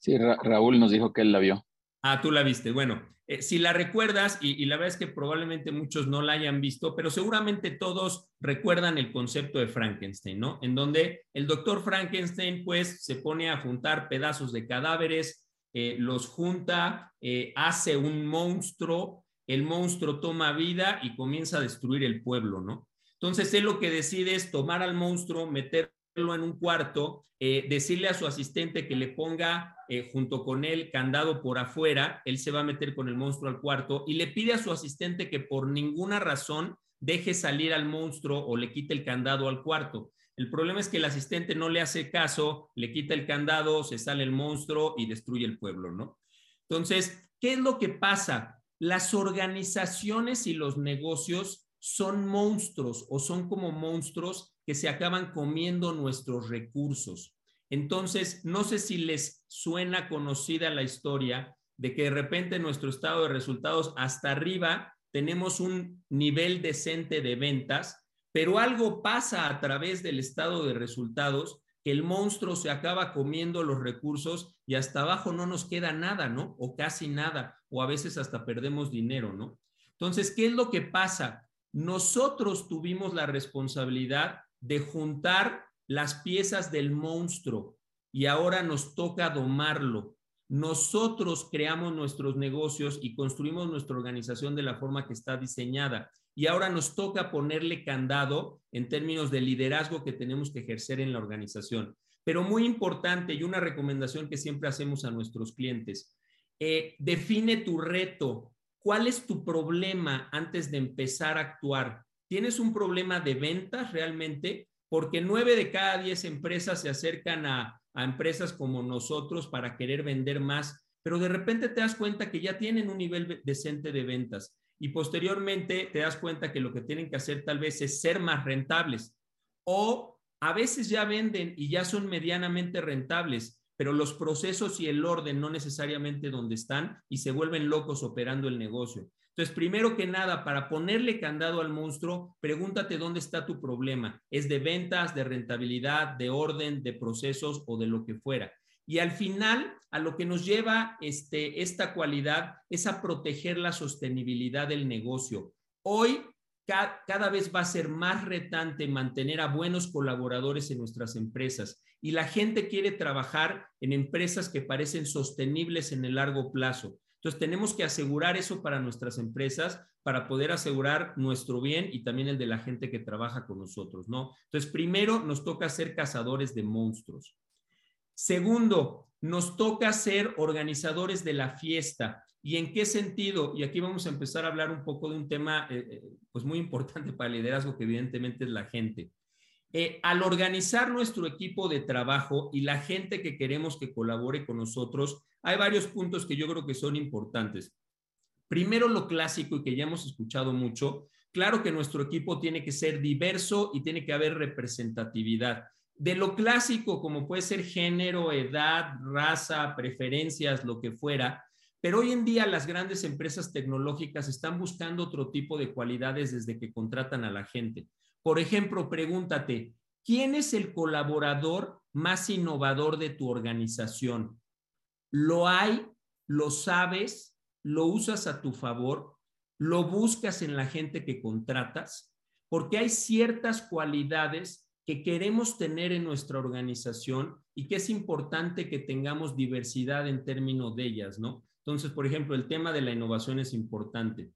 S1: Sí, Raúl nos dijo que él la vio.
S2: Ah, tú la viste. Bueno, eh, si la recuerdas, y, la verdad es que probablemente muchos no la hayan visto, pero seguramente todos recuerdan el concepto de Frankenstein, ¿no? En donde el doctor Frankenstein, pues, se pone a juntar pedazos de cadáveres, eh, los junta, eh, hace un monstruo, el monstruo toma vida y comienza a destruir el pueblo, ¿no? Entonces, él lo que decide es tomar al monstruo, meter en un cuarto, eh, decirle a su asistente que le ponga eh, junto con él candado por afuera, él se va a meter con el monstruo al cuarto y le pide a su asistente que por ninguna razón deje salir al monstruo o le quite el candado al cuarto. El problema es que el asistente no le hace caso, le quita el candado, se sale el monstruo y destruye el pueblo, ¿no? Entonces, ¿qué es lo que pasa? Las organizaciones y los negocios son monstruos o son como monstruos que se acaban comiendo nuestros recursos. Entonces, no sé si les suena conocida la historia de que de repente en nuestro estado de resultados hasta arriba tenemos un nivel decente de ventas, pero algo pasa a través del estado de resultados que el monstruo se acaba comiendo los recursos y hasta abajo no nos queda nada, ¿no? O casi nada, o a veces hasta perdemos dinero, ¿no? Entonces, ¿qué es lo que pasa? Nosotros tuvimos la responsabilidad de juntar las piezas del monstruo y ahora nos toca domarlo. Nosotros creamos nuestros negocios y construimos nuestra organización de la forma que está diseñada. Y ahora nos toca ponerle candado en términos de liderazgo que tenemos que ejercer en la organización. Pero muy importante y una recomendación que siempre hacemos a nuestros clientes, eh, define tu reto. ¿Cuál es tu problema antes de empezar a actuar? ¿Tienes un problema de ventas realmente? Porque nueve de cada diez empresas se acercan a empresas como nosotros para querer vender más, pero de repente te das cuenta que ya tienen un nivel decente de ventas y posteriormente te das cuenta que lo que tienen que hacer tal vez es ser más rentables o a veces ya venden y ya son medianamente rentables, pero los procesos y el orden no necesariamente donde están y se vuelven locos operando el negocio. Entonces, primero que nada, para ponerle candado al monstruo, pregúntate dónde está tu problema. ¿Es de ventas, de rentabilidad, de orden, de procesos o de lo que fuera? Y al final, a lo que nos lleva este, esta cualidad es a proteger la sostenibilidad del negocio. Hoy, cada vez va a ser más retante mantener a buenos colaboradores en nuestras empresas y la gente quiere trabajar en empresas que parecen sostenibles en el largo plazo. Entonces, tenemos que asegurar eso para nuestras empresas para poder asegurar nuestro bien y también el de la gente que trabaja con nosotros, ¿no? Entonces, primero nos toca ser cazadores de monstruos. Segundo, nos toca ser organizadores de la fiesta. ¿Y en qué sentido? Y aquí vamos a empezar a hablar un poco de un tema eh, eh, pues muy importante para el liderazgo, que evidentemente es la gente. Eh, al organizar nuestro equipo de trabajo y la gente que queremos que colabore con nosotros, hay varios puntos que yo creo que son importantes. Primero, lo clásico y que ya hemos escuchado mucho. Claro que nuestro equipo tiene que ser diverso y tiene que haber representatividad. De lo clásico, como puede ser género, edad, raza, preferencias, lo que fuera, pero hoy en día las grandes empresas tecnológicas están buscando otro tipo de cualidades desde que contratan a la gente. Por ejemplo, pregúntate, ¿quién es el colaborador más innovador de tu organización? lo hay, lo sabes, lo usas a tu favor, lo buscas en la gente que contratas, porque hay ciertas cualidades que queremos tener en nuestra organización y que es importante que tengamos diversidad en términos de ellas, ¿no? Entonces, por ejemplo, el tema de la innovación es importante.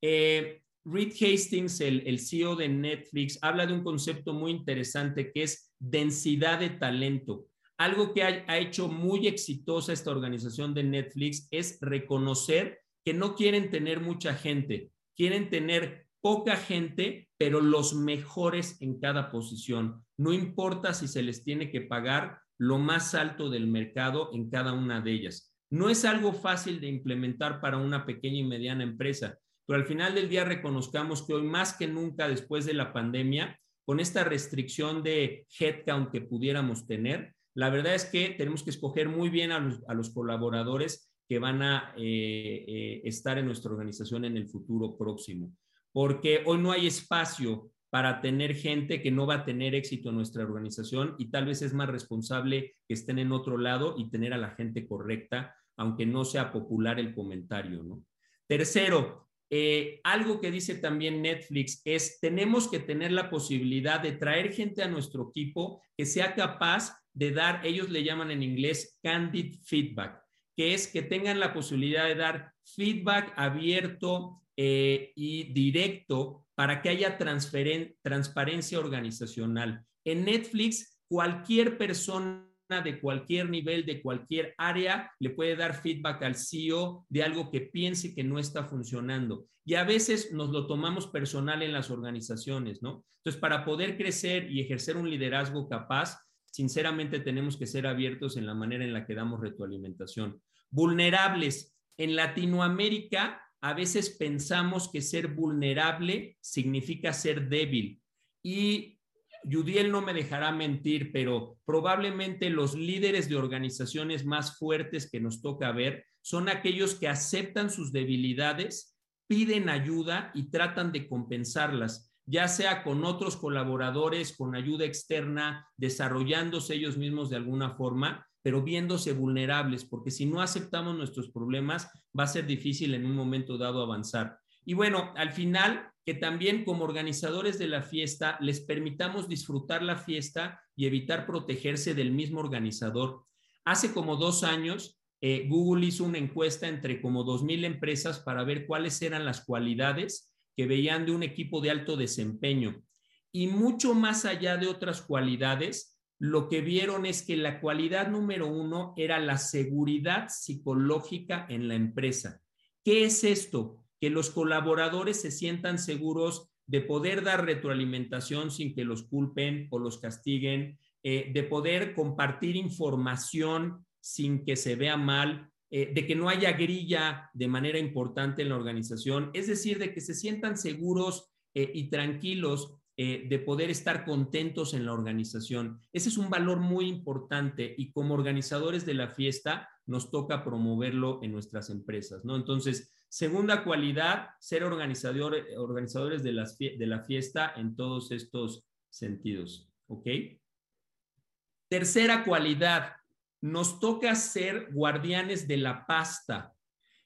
S2: Eh, Reed Hastings, el, el, CEO de Netflix, habla de un concepto muy interesante que es densidad de talento. Algo que ha, hecho muy exitosa esta organización de Netflix es reconocer que no quieren tener mucha gente, quieren tener poca gente, pero los mejores en cada posición. No importa si se les tiene que pagar lo más alto del mercado en cada una de ellas. No es algo fácil de implementar para una pequeña y mediana empresa, pero al final del día reconozcamos que hoy más que nunca después de la pandemia, con esta restricción de headcount que pudiéramos tener, la verdad es que tenemos que escoger muy bien a los, colaboradores que van a eh, eh, estar en nuestra organización en el futuro próximo, porque hoy no hay espacio para tener gente que no va a tener éxito en nuestra organización y tal vez es más responsable que estén en otro lado y tener a la gente correcta, aunque no sea popular el comentario, ¿no? Tercero, eh, algo que dice también Netflix es, tenemos que tener la posibilidad de traer gente a nuestro equipo que sea capaz de dar, ellos le llaman en inglés candid feedback, que es que tengan la posibilidad de dar feedback abierto eh, y directo para que haya transparencia organizacional. En Netflix, cualquier persona de cualquier nivel, de cualquier área, le puede dar feedback al CEO de algo que piense que no está funcionando. Y a veces nos lo tomamos personal en las organizaciones, ¿no? Entonces, para poder crecer y ejercer un liderazgo capaz, sinceramente tenemos que ser abiertos en la manera en la que damos retroalimentación. Vulnerables. En Latinoamérica a veces pensamos que ser vulnerable significa ser débil. Y Judiel no me dejará mentir, pero probablemente los líderes de organizaciones más fuertes que nos toca ver son aquellos que aceptan sus debilidades, piden ayuda y tratan de compensarlas, ya sea con otros colaboradores, con ayuda externa, desarrollándose ellos mismos de alguna forma, pero viéndose vulnerables, porque si no aceptamos nuestros problemas, va a ser difícil en un momento dado avanzar. Y bueno, al final, que también como organizadores de la fiesta les permitamos disfrutar la fiesta y evitar protegerse del mismo organizador. Hace como dos años, eh, Google hizo una encuesta entre como 2.000 empresas para ver cuáles eran las cualidades que veían de un equipo de alto desempeño. Y mucho más allá de otras cualidades, lo que vieron es que la cualidad número uno era la seguridad psicológica en la empresa. ¿Qué es esto? Que los colaboradores se sientan seguros de poder dar retroalimentación sin que los culpen o los castiguen, eh, de poder compartir información sin que se vea mal, eh, de que no haya grilla de manera importante en la organización, es decir, de que se sientan seguros eh, y tranquilos de poder estar contentos en la organización. Ese es un valor muy importante y como organizadores de la fiesta nos toca promoverlo en nuestras empresas, ¿no? Entonces, segunda cualidad, ser organizador, organizadores de, de la fiesta en todos estos sentidos, ¿ok? Tercera cualidad, nos toca ser guardianes de la pasta.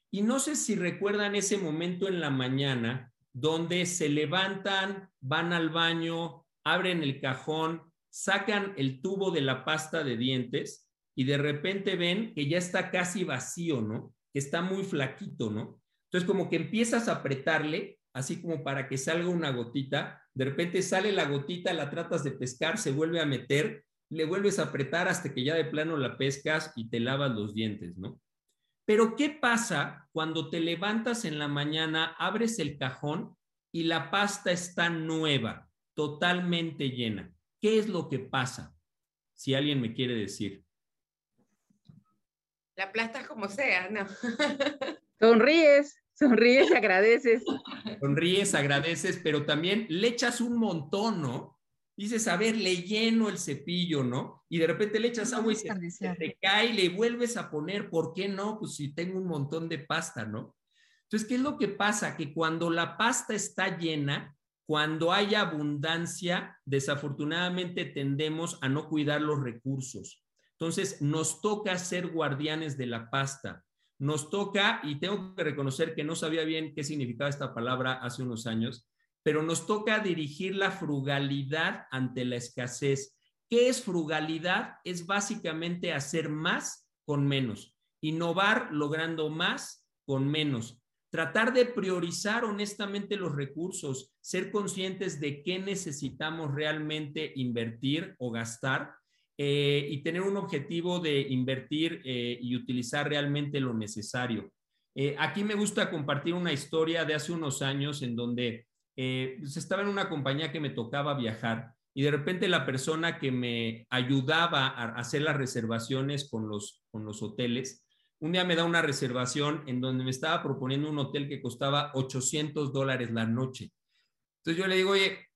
S2: Y no sé si recuerdan ese momento en la mañana donde se levantan, van al baño, abren el cajón, sacan el tubo de la pasta de dientes y de repente ven que ya está casi vacío, ¿no? Que está muy flaquito, ¿no? Entonces como que empiezas a apretarle, así como para que salga una gotita, de repente sale la gotita, la tratas de pescar, se vuelve a meter le vuelves a apretar hasta que ya de plano la pescas y te lavas los dientes, ¿no? Pero ¿qué pasa cuando te levantas en la mañana, abres el cajón y la pasta está nueva, totalmente llena? ¿Qué es lo que pasa? Si alguien me quiere decir.
S7: La aplastas como sea, ¿no?
S13: Sonríes, sonríes y agradeces.
S2: Sonríes, agradeces, pero también le echas un montón, ¿no? dices, a ver, le lleno el cepillo, ¿no? Y de repente le echas agua y se, te cae y le vuelves a poner, ¿por qué no? Pues si tengo un montón de pasta, ¿no? Entonces, ¿qué es lo que pasa? Que cuando la pasta está llena, cuando hay abundancia, desafortunadamente tendemos a no cuidar los recursos. Entonces, nos toca ser guardianes de la pasta. Nos toca, y tengo que reconocer que no sabía bien qué significaba esta palabra hace unos años, pero nos toca dirigir la frugalidad ante la escasez. ¿Qué es frugalidad? Es básicamente hacer más con menos, innovar logrando más con menos, tratar de priorizar honestamente los recursos, ser conscientes de qué necesitamos realmente invertir o gastar eh, y tener un objetivo de invertir eh, y utilizar realmente lo necesario. Eh, aquí me gusta compartir una historia de hace unos años en donde pues, estaba en una compañía que me tocaba viajar y de repente la persona que me ayudaba a hacer las reservaciones con los, con los hoteles, un día me da una reservación en donde me estaba proponiendo un hotel que costaba 800 dólares la noche. Entonces yo le digo, oye,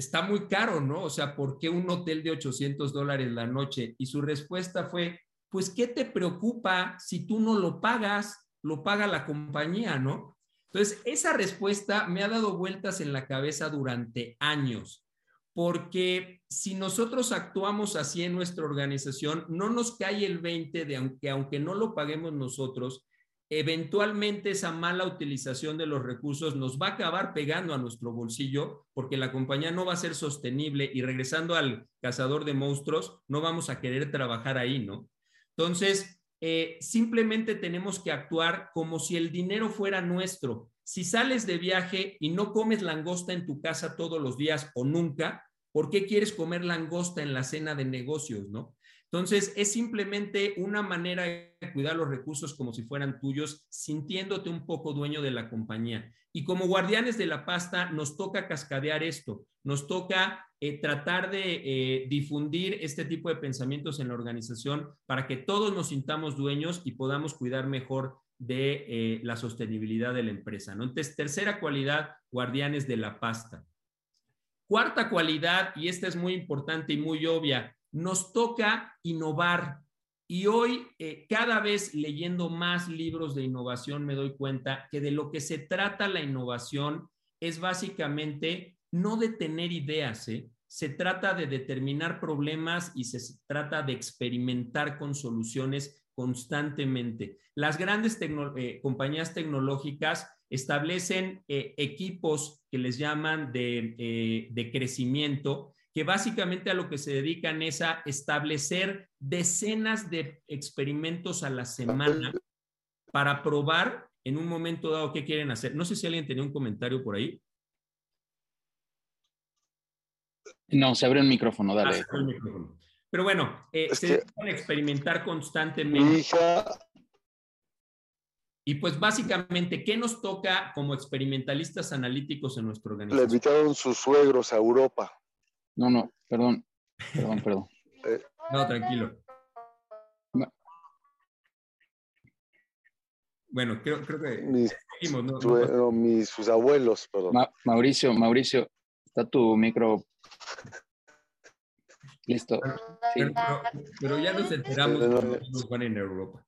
S2: está muy caro, ¿no? O sea, ¿por qué un hotel de 800 dólares la noche? Y su respuesta fue, pues, ¿qué te preocupa si tú no lo pagas? Lo paga la compañía, ¿no? Entonces, esa respuesta me ha dado vueltas en la cabeza durante años, porque si nosotros actuamos así en nuestra organización, no nos cae el 20 de que aunque no lo paguemos nosotros, eventualmente esa mala utilización de los recursos nos va a acabar pegando a nuestro bolsillo porque la compañía no va a ser sostenible y regresando al cazador de monstruos, no vamos a querer trabajar ahí, ¿no? Entonces, eh, simplemente tenemos que actuar como si el dinero fuera nuestro. Si sales de viaje y no comes langosta en tu casa todos los días o nunca, ¿por qué quieres comer langosta en la cena de negocios, no? Entonces, es simplemente una manera de cuidar los recursos como si fueran tuyos, sintiéndote un poco dueño de la compañía. Y como guardianes de la pasta, nos toca cascadear esto, nos toca eh, tratar de eh, difundir este tipo de pensamientos en la organización para que todos nos sintamos dueños y podamos cuidar mejor de eh, la sostenibilidad de la empresa. ¿no? Entonces, tercera cualidad, guardianes de la pasta. Cuarta cualidad, y esta es muy importante y muy obvia, nos toca innovar. Y hoy, eh, cada vez leyendo más libros de innovación, me doy cuenta que de lo que se trata la innovación es básicamente no de tener ideas, ¿eh? se trata de determinar problemas y se trata de experimentar con soluciones constantemente. Las grandes eh, compañías tecnológicas establecen equipos que les llaman de crecimiento, que básicamente a lo que se dedican es a establecer decenas de experimentos a la semana para probar en un momento dado qué quieren hacer. No sé si alguien tenía un comentario por ahí.
S1: No, se abre un micrófono, dale. Ah,
S2: Pero bueno, eh, se que... experimentar constantemente. Y pues básicamente, ¿qué nos toca como experimentalistas analíticos en nuestro organización?
S12: Le invitaron sus suegros a Europa.
S1: No, no, perdón, perdón, perdón.
S2: No, tranquilo. Bueno, creo, creo que
S12: mis, mis, sus abuelos, perdón.
S1: Mauricio, Mauricio, está tu micro Listo.
S2: Pero, ya nos enteramos que nos van en Europa.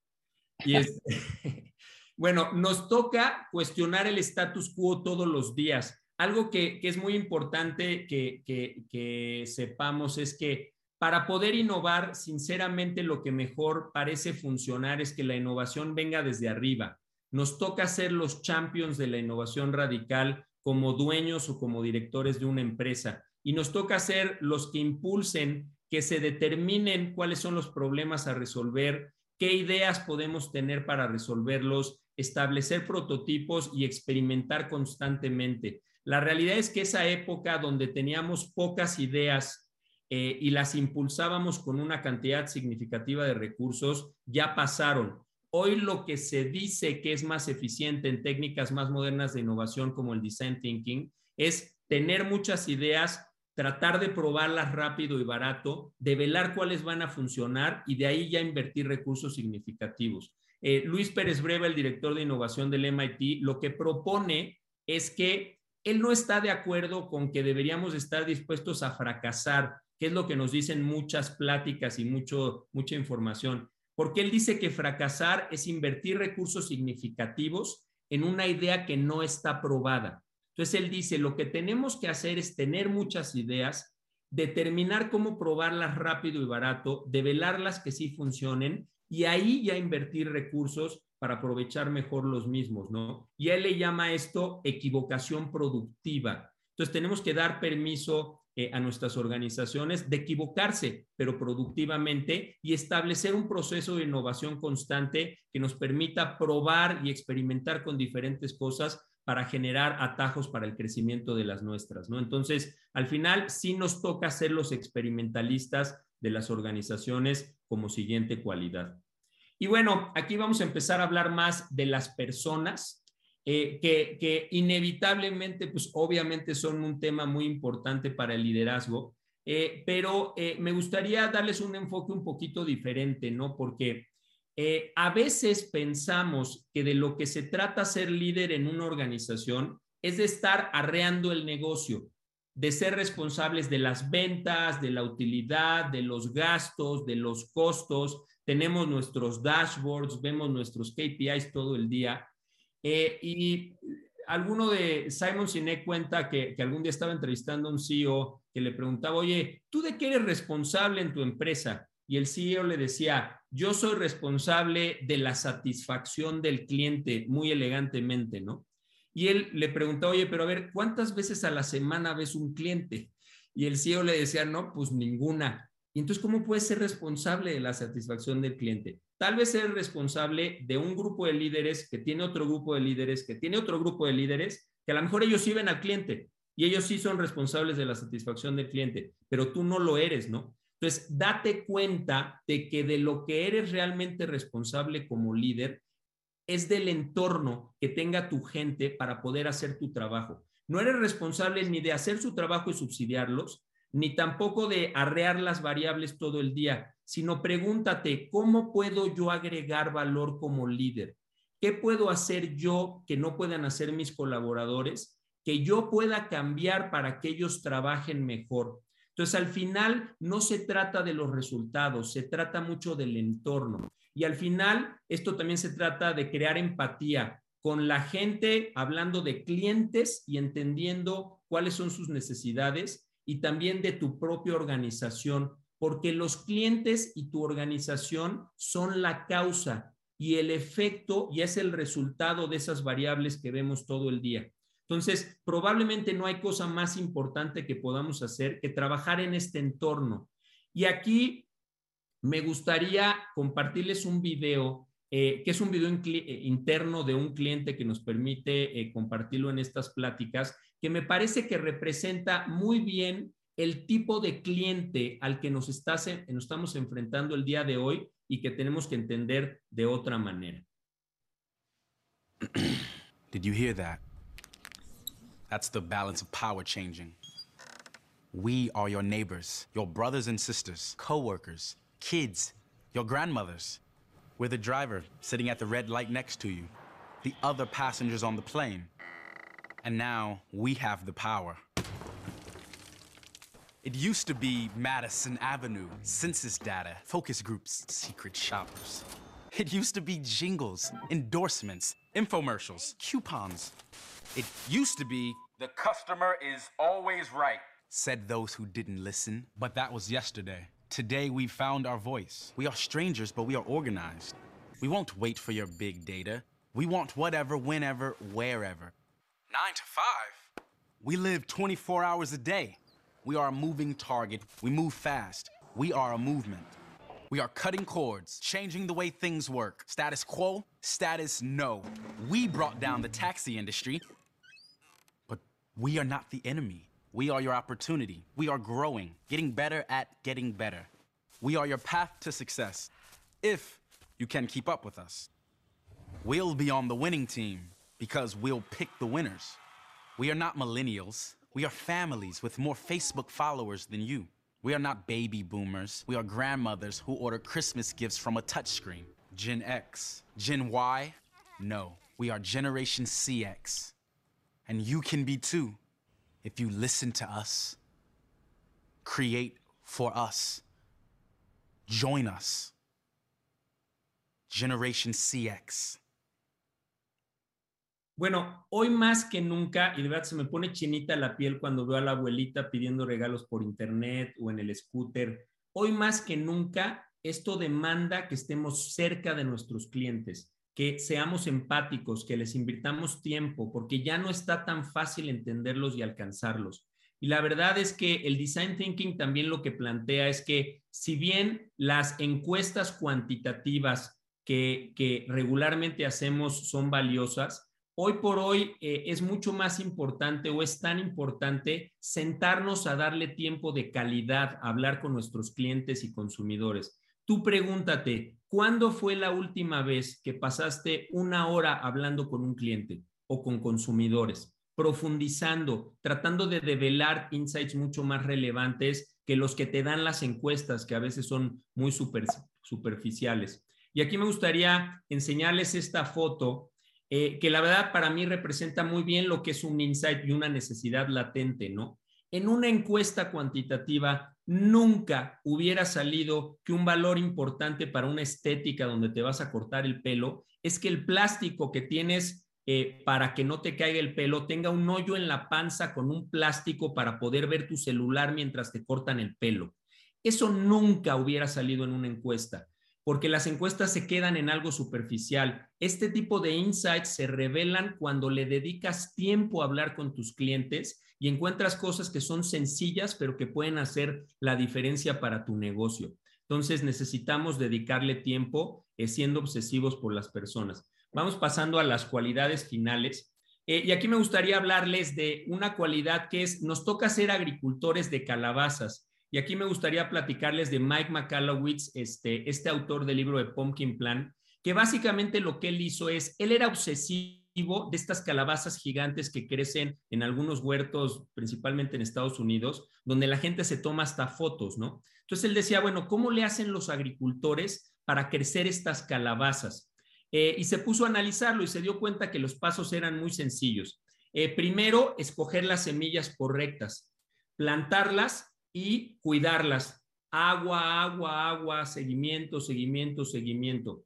S2: Y bueno, nos toca cuestionar el status quo todos los días. Algo que, es muy importante que, que sepamos es que para poder innovar, sinceramente lo que mejor parece funcionar es que la innovación venga desde arriba. Nos toca ser los champions de la innovación radical como dueños o como directores de una empresa y nos toca ser los que impulsen que se determinen cuáles son los problemas a resolver, qué ideas podemos tener para resolverlos, establecer prototipos y experimentar constantemente. La realidad es que esa época donde teníamos pocas ideas eh, y las impulsábamos con una cantidad significativa de recursos, ya pasaron. Hoy lo que se dice que es más eficiente en técnicas más modernas de innovación como el design thinking es tener muchas ideas, tratar de probarlas rápido y barato, develar cuáles van a funcionar y de ahí ya invertir recursos significativos. Eh, Luis Pérez Breva, el director de innovación del MIT, lo que propone es que él no está de acuerdo con que deberíamos estar dispuestos a fracasar, que es lo que nos dicen muchas pláticas y mucho, mucha información, porque él dice que fracasar es invertir recursos significativos en una idea que no está probada. Entonces él dice, lo que tenemos que hacer es tener muchas ideas, determinar cómo probarlas rápido y barato, develarlas que sí funcionen y ahí ya invertir recursos para aprovechar mejor los mismos, ¿no? Y él le llama esto equivocación productiva. Entonces tenemos que dar permiso eh, a nuestras organizaciones de equivocarse, pero productivamente y establecer un proceso de innovación constante que nos permita probar y experimentar con diferentes cosas para generar atajos para el crecimiento de las nuestras, ¿no? Entonces, al final sí nos toca ser los experimentalistas de las organizaciones como siguiente cualidad. Y bueno, aquí vamos a empezar a hablar más de las personas, eh, que, inevitablemente, pues obviamente son un tema muy importante para el liderazgo, eh, pero eh, me gustaría darles un enfoque un poquito diferente, ¿no? Porque a veces pensamos que de lo que se trata ser líder en una organización es de estar arreando el negocio, de ser responsables de las ventas, de la utilidad, de los gastos, de los costos. Tenemos nuestros dashboards, vemos nuestros KPIs todo el día. Eh, y alguno de Simon Sinek cuenta que, que, algún día estaba entrevistando a un CEO que le preguntaba, oye, ¿tú de qué eres responsable en tu empresa? y el CEO le decía, yo soy responsable de la satisfacción del cliente, muy elegantemente, ¿no? Y él le preguntó, oye, pero a ver, ¿cuántas veces a la semana ves un cliente? Y el CEO le decía, no, pues ninguna. Y entonces, ¿cómo puedes ser responsable de la satisfacción del cliente? Tal vez ser responsable de un grupo de líderes que tiene otro grupo de líderes, que tiene otro grupo de líderes, que a lo mejor ellos sí ven al cliente y ellos sí son responsables de la satisfacción del cliente, pero tú no lo eres, ¿no? Entonces, date cuenta de que de lo que eres realmente responsable como líder es del entorno que tenga tu gente para poder hacer tu trabajo. No eres responsable ni de hacer su trabajo y subsidiarlos, ni tampoco de arrear las variables todo el día, sino pregúntate, ¿cómo puedo yo agregar valor como líder? ¿qué puedo hacer yo que no puedan hacer mis colaboradores? Que yo pueda cambiar para que ellos trabajen mejor. Entonces, al final no se trata de los resultados, se trata mucho del entorno. Y al final, esto también se trata de crear empatía con la gente, hablando de clientes y entendiendo cuáles son sus necesidades y también de tu propia organización, porque los clientes y tu organización son la causa y el efecto y es el resultado de esas variables que vemos todo el día. Entonces, probablemente no hay cosa más importante que podamos hacer que trabajar en este entorno. Y aquí me gustaría compartirles un video, eh, que es un video eh, interno de un cliente que nos permite eh, compartirlo en estas pláticas, que me parece que representa muy bien el tipo de cliente al que nos, nos estamos enfrentando el día de hoy y que tenemos que entender de otra manera.
S14: Did you hear that? That's the balance of power changing. We are your neighbors, your brothers and sisters, co-workers, kids, your grandmothers. We're the driver sitting at the red light next to you, the other passengers on the plane. And now we have the power. It used to be Madison Avenue, census data, focus groups, secret shoppers. It used to be jingles, endorsements, infomercials, coupons. It used to be the customer is always right, said those who didn't listen. But that was yesterday. Today we found our voice. We are strangers, but we are organized. We won't wait for your big data. We want whatever, whenever, wherever. Nine to five. We live 24 hours a day. We are a moving target. We move fast. We are a movement. We are cutting cords, changing the way things work. Status quo, status no. We brought down the taxi industry, but we are not the enemy. We are your opportunity. We are growing, getting better at getting better. We are your path to success, if you can keep up with us. We'll be on the winning team because we'll pick the winners. We are not millennials. We are families with more Facebook followers than you. We are not baby boomers. We are grandmothers who order Christmas gifts from a touchscreen. Gen X. Gen Y? No. We are Generation CX. And you can be too if you listen to us, create for us, join us. Generation CX.
S2: Bueno, hoy más que nunca, y de verdad se me pone chinita la piel cuando veo a la abuelita pidiendo regalos por internet o en el scooter. Hoy más que nunca, esto demanda que estemos cerca de nuestros clientes, que seamos empáticos, que les invirtamos tiempo, porque ya no está tan fácil entenderlos y alcanzarlos. Y la verdad es que el design thinking también lo que plantea es que si bien las encuestas cuantitativas que, regularmente hacemos son valiosas, hoy por hoy eh, es mucho más importante o es tan importante sentarnos a darle tiempo de calidad a hablar con nuestros clientes y consumidores. Tú pregúntate, ¿cuándo fue la última vez que pasaste una hora hablando con un cliente o con consumidores? profundizando, tratando de develar insights mucho más relevantes que los que te dan las encuestas, que a veces son muy superficiales. Y aquí me gustaría enseñarles esta foto eh, que la verdad para mí representa muy bien lo que es un insight y una necesidad latente, ¿no? En una encuesta cuantitativa nunca hubiera salido que un valor importante para una estética donde te vas a cortar el pelo es que el plástico que tienes eh, para que no te caiga el pelo tenga un hoyo en la panza con un plástico para poder ver tu celular mientras te cortan el pelo. Eso nunca hubiera salido en una encuesta porque las encuestas se quedan en algo superficial. Este tipo de insights se revelan cuando le dedicas tiempo a hablar con tus clientes y encuentras cosas que son sencillas, pero que pueden hacer la diferencia para tu negocio. Entonces necesitamos dedicarle tiempo eh, siendo obsesivos por las personas. Vamos pasando a las cualidades finales. Eh, y aquí me gustaría hablarles de una cualidad que es, nos toca ser agricultores de calabazas. Y aquí me gustaría platicarles de Mike McAllowitz, este, este autor del libro de Pumpkin Plan, que básicamente lo que él hizo es, él era obsesivo de estas calabazas gigantes que crecen en algunos huertos, principalmente en Estados Unidos, donde la gente se toma hasta fotos, ¿no? Entonces él decía, bueno, ¿cómo le hacen los agricultores para crecer estas calabazas? eh, y se puso a analizarlo y se dio cuenta que los pasos eran muy sencillos. Eh, primero, escoger las semillas correctas, plantarlas y cuidarlas. Agua, agua, agua, seguimiento, seguimiento, seguimiento.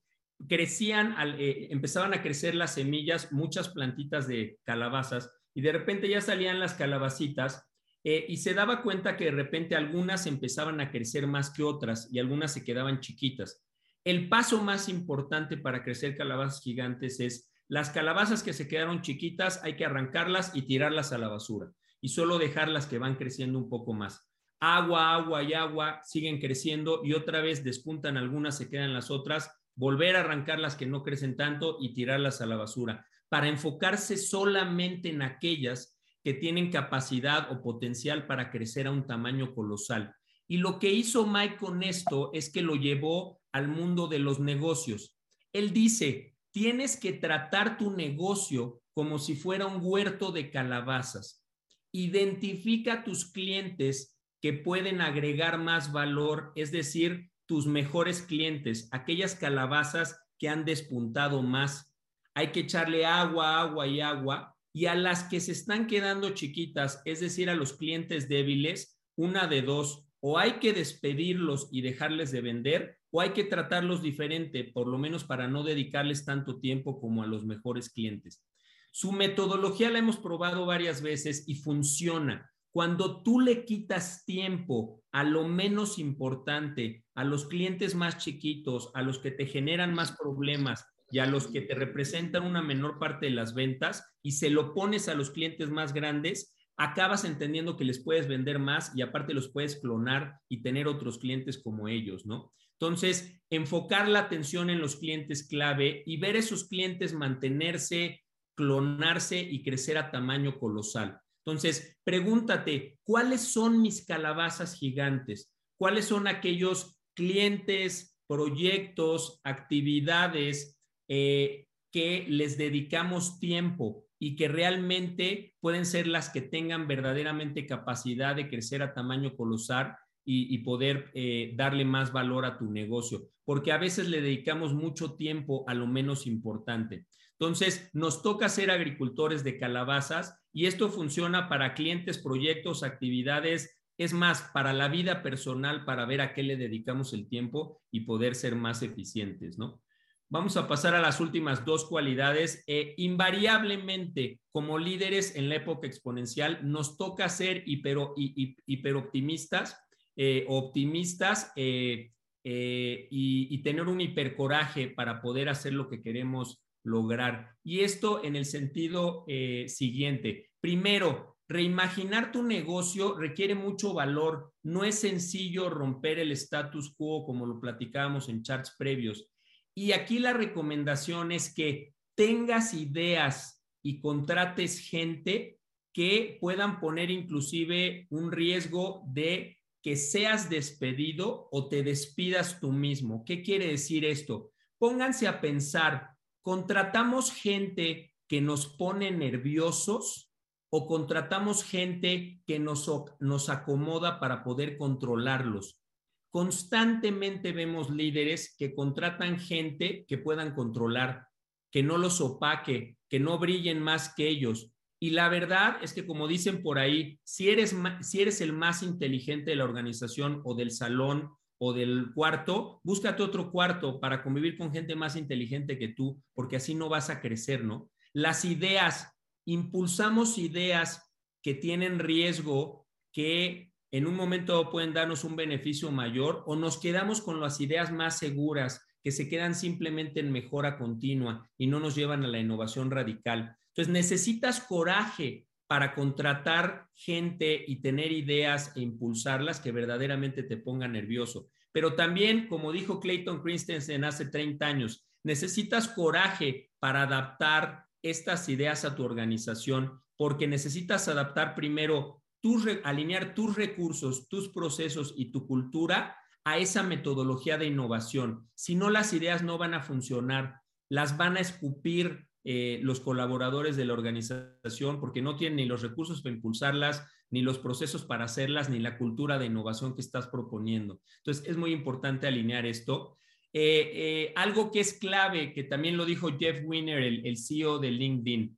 S2: Crecían, eh, empezaban a crecer las semillas, muchas plantitas de calabazas, y de repente ya salían las calabacitas y se daba cuenta que de repente algunas empezaban a crecer más que otras y algunas se quedaban chiquitas. El paso más importante para crecer calabazas gigantes es las calabazas que se quedaron chiquitas, hay que arrancarlas y tirarlas a la basura y solo dejarlas que van creciendo un poco más. Agua, agua y agua siguen creciendo y otra vez despuntan algunas, se quedan las otras, volver a arrancar las que no crecen tanto y tirarlas a la basura para enfocarse solamente en aquellas que tienen capacidad o potencial para crecer a un tamaño colosal. Y lo que hizo Mike con esto es que lo llevó al mundo de los negocios. Él dice, tienes que tratar tu negocio como si fuera un huerto de calabazas. Identifica tus clientes que pueden agregar más valor, es decir, tus mejores clientes, aquellas calabazas que han despuntado más. Hay que echarle agua, agua y agua. Y a las que se están quedando chiquitas, es decir, a los clientes débiles, una de dos, o hay que despedirlos y dejarles de vender, o hay que tratarlos diferente, por lo menos para no dedicarles tanto tiempo como a los mejores clientes. Su metodología la hemos probado varias veces y funciona. Cuando tú le quitas tiempo a lo menos importante, a los clientes más chiquitos, a los que te generan más problemas y a los que te representan una menor parte de las ventas y se lo pones a los clientes más grandes, acabas entendiendo que les puedes vender más y aparte los puedes clonar y tener otros clientes como ellos, ¿no? Entonces, enfocar la atención en los clientes clave y ver esos clientes mantenerse, clonarse y crecer a tamaño colosal. Entonces, pregúntate, ¿cuáles son mis calabazas gigantes? ¿Cuáles son aquellos clientes, proyectos, actividades eh, que les dedicamos tiempo? y que realmente pueden ser las que tengan verdaderamente capacidad de crecer a tamaño colosal y, poder eh, darle más valor a tu negocio, porque a veces le dedicamos mucho tiempo a lo menos importante. Entonces, nos toca ser agricultores de calabazas y esto funciona para clientes, proyectos, actividades, es más, para la vida personal, para ver a qué le dedicamos el tiempo y poder ser más eficientes, ¿no? Vamos a pasar a las últimas dos cualidades. Eh, invariablemente, como líderes en la época exponencial, nos toca ser hiperoptimistas, eh, optimistas eh, y, y, tener un hipercoraje para poder hacer lo que queremos lograr. Y esto en el sentido siguiente. Primero, reimaginar tu negocio requiere mucho valor. No es sencillo romper el status quo como lo platicábamos en charts previos y aquí la recomendación es que tengas ideas y contrates gente que puedan poner inclusive un riesgo de que seas despedido o te despidas tú mismo. ¿Qué quiere decir esto? Pónganse a pensar, ¿contratamos gente que nos pone nerviosos o contratamos gente que nos, nos acomoda para poder controlarlos? Constantemente vemos líderes que contratan gente que puedan controlar, que no los opaque, que no brillen más que ellos. Y la verdad es que, como dicen por ahí, si eres, si eres el más inteligente de la organización o del salón o del cuarto, búscate otro cuarto para convivir con gente más inteligente que tú, porque así no vas a crecer, ¿no? Las ideas, impulsamos ideas que tienen riesgo, que en un momento pueden darnos un beneficio mayor o nos quedamos con las ideas más seguras que se quedan simplemente en mejora continua y no nos llevan a la innovación radical. Entonces necesitas coraje para contratar gente y tener ideas e impulsarlas que verdaderamente te pongan nervioso. Pero también, como dijo Clayton Christensen hace 30 años, necesitas coraje para adaptar estas ideas a tu organización, porque necesitas adaptar primero alinear tus recursos, tus procesos y tu cultura a esa metodología de innovación. Si no, las ideas no van a funcionar, las van a escupir eh, los colaboradores de la organización porque no tienen ni los recursos para impulsarlas, ni los procesos para hacerlas, ni la cultura de innovación que estás proponiendo. Entonces, es muy importante alinear esto. Eh, algo que es clave, que también lo dijo Jeff Winner, el, CEO de LinkedIn,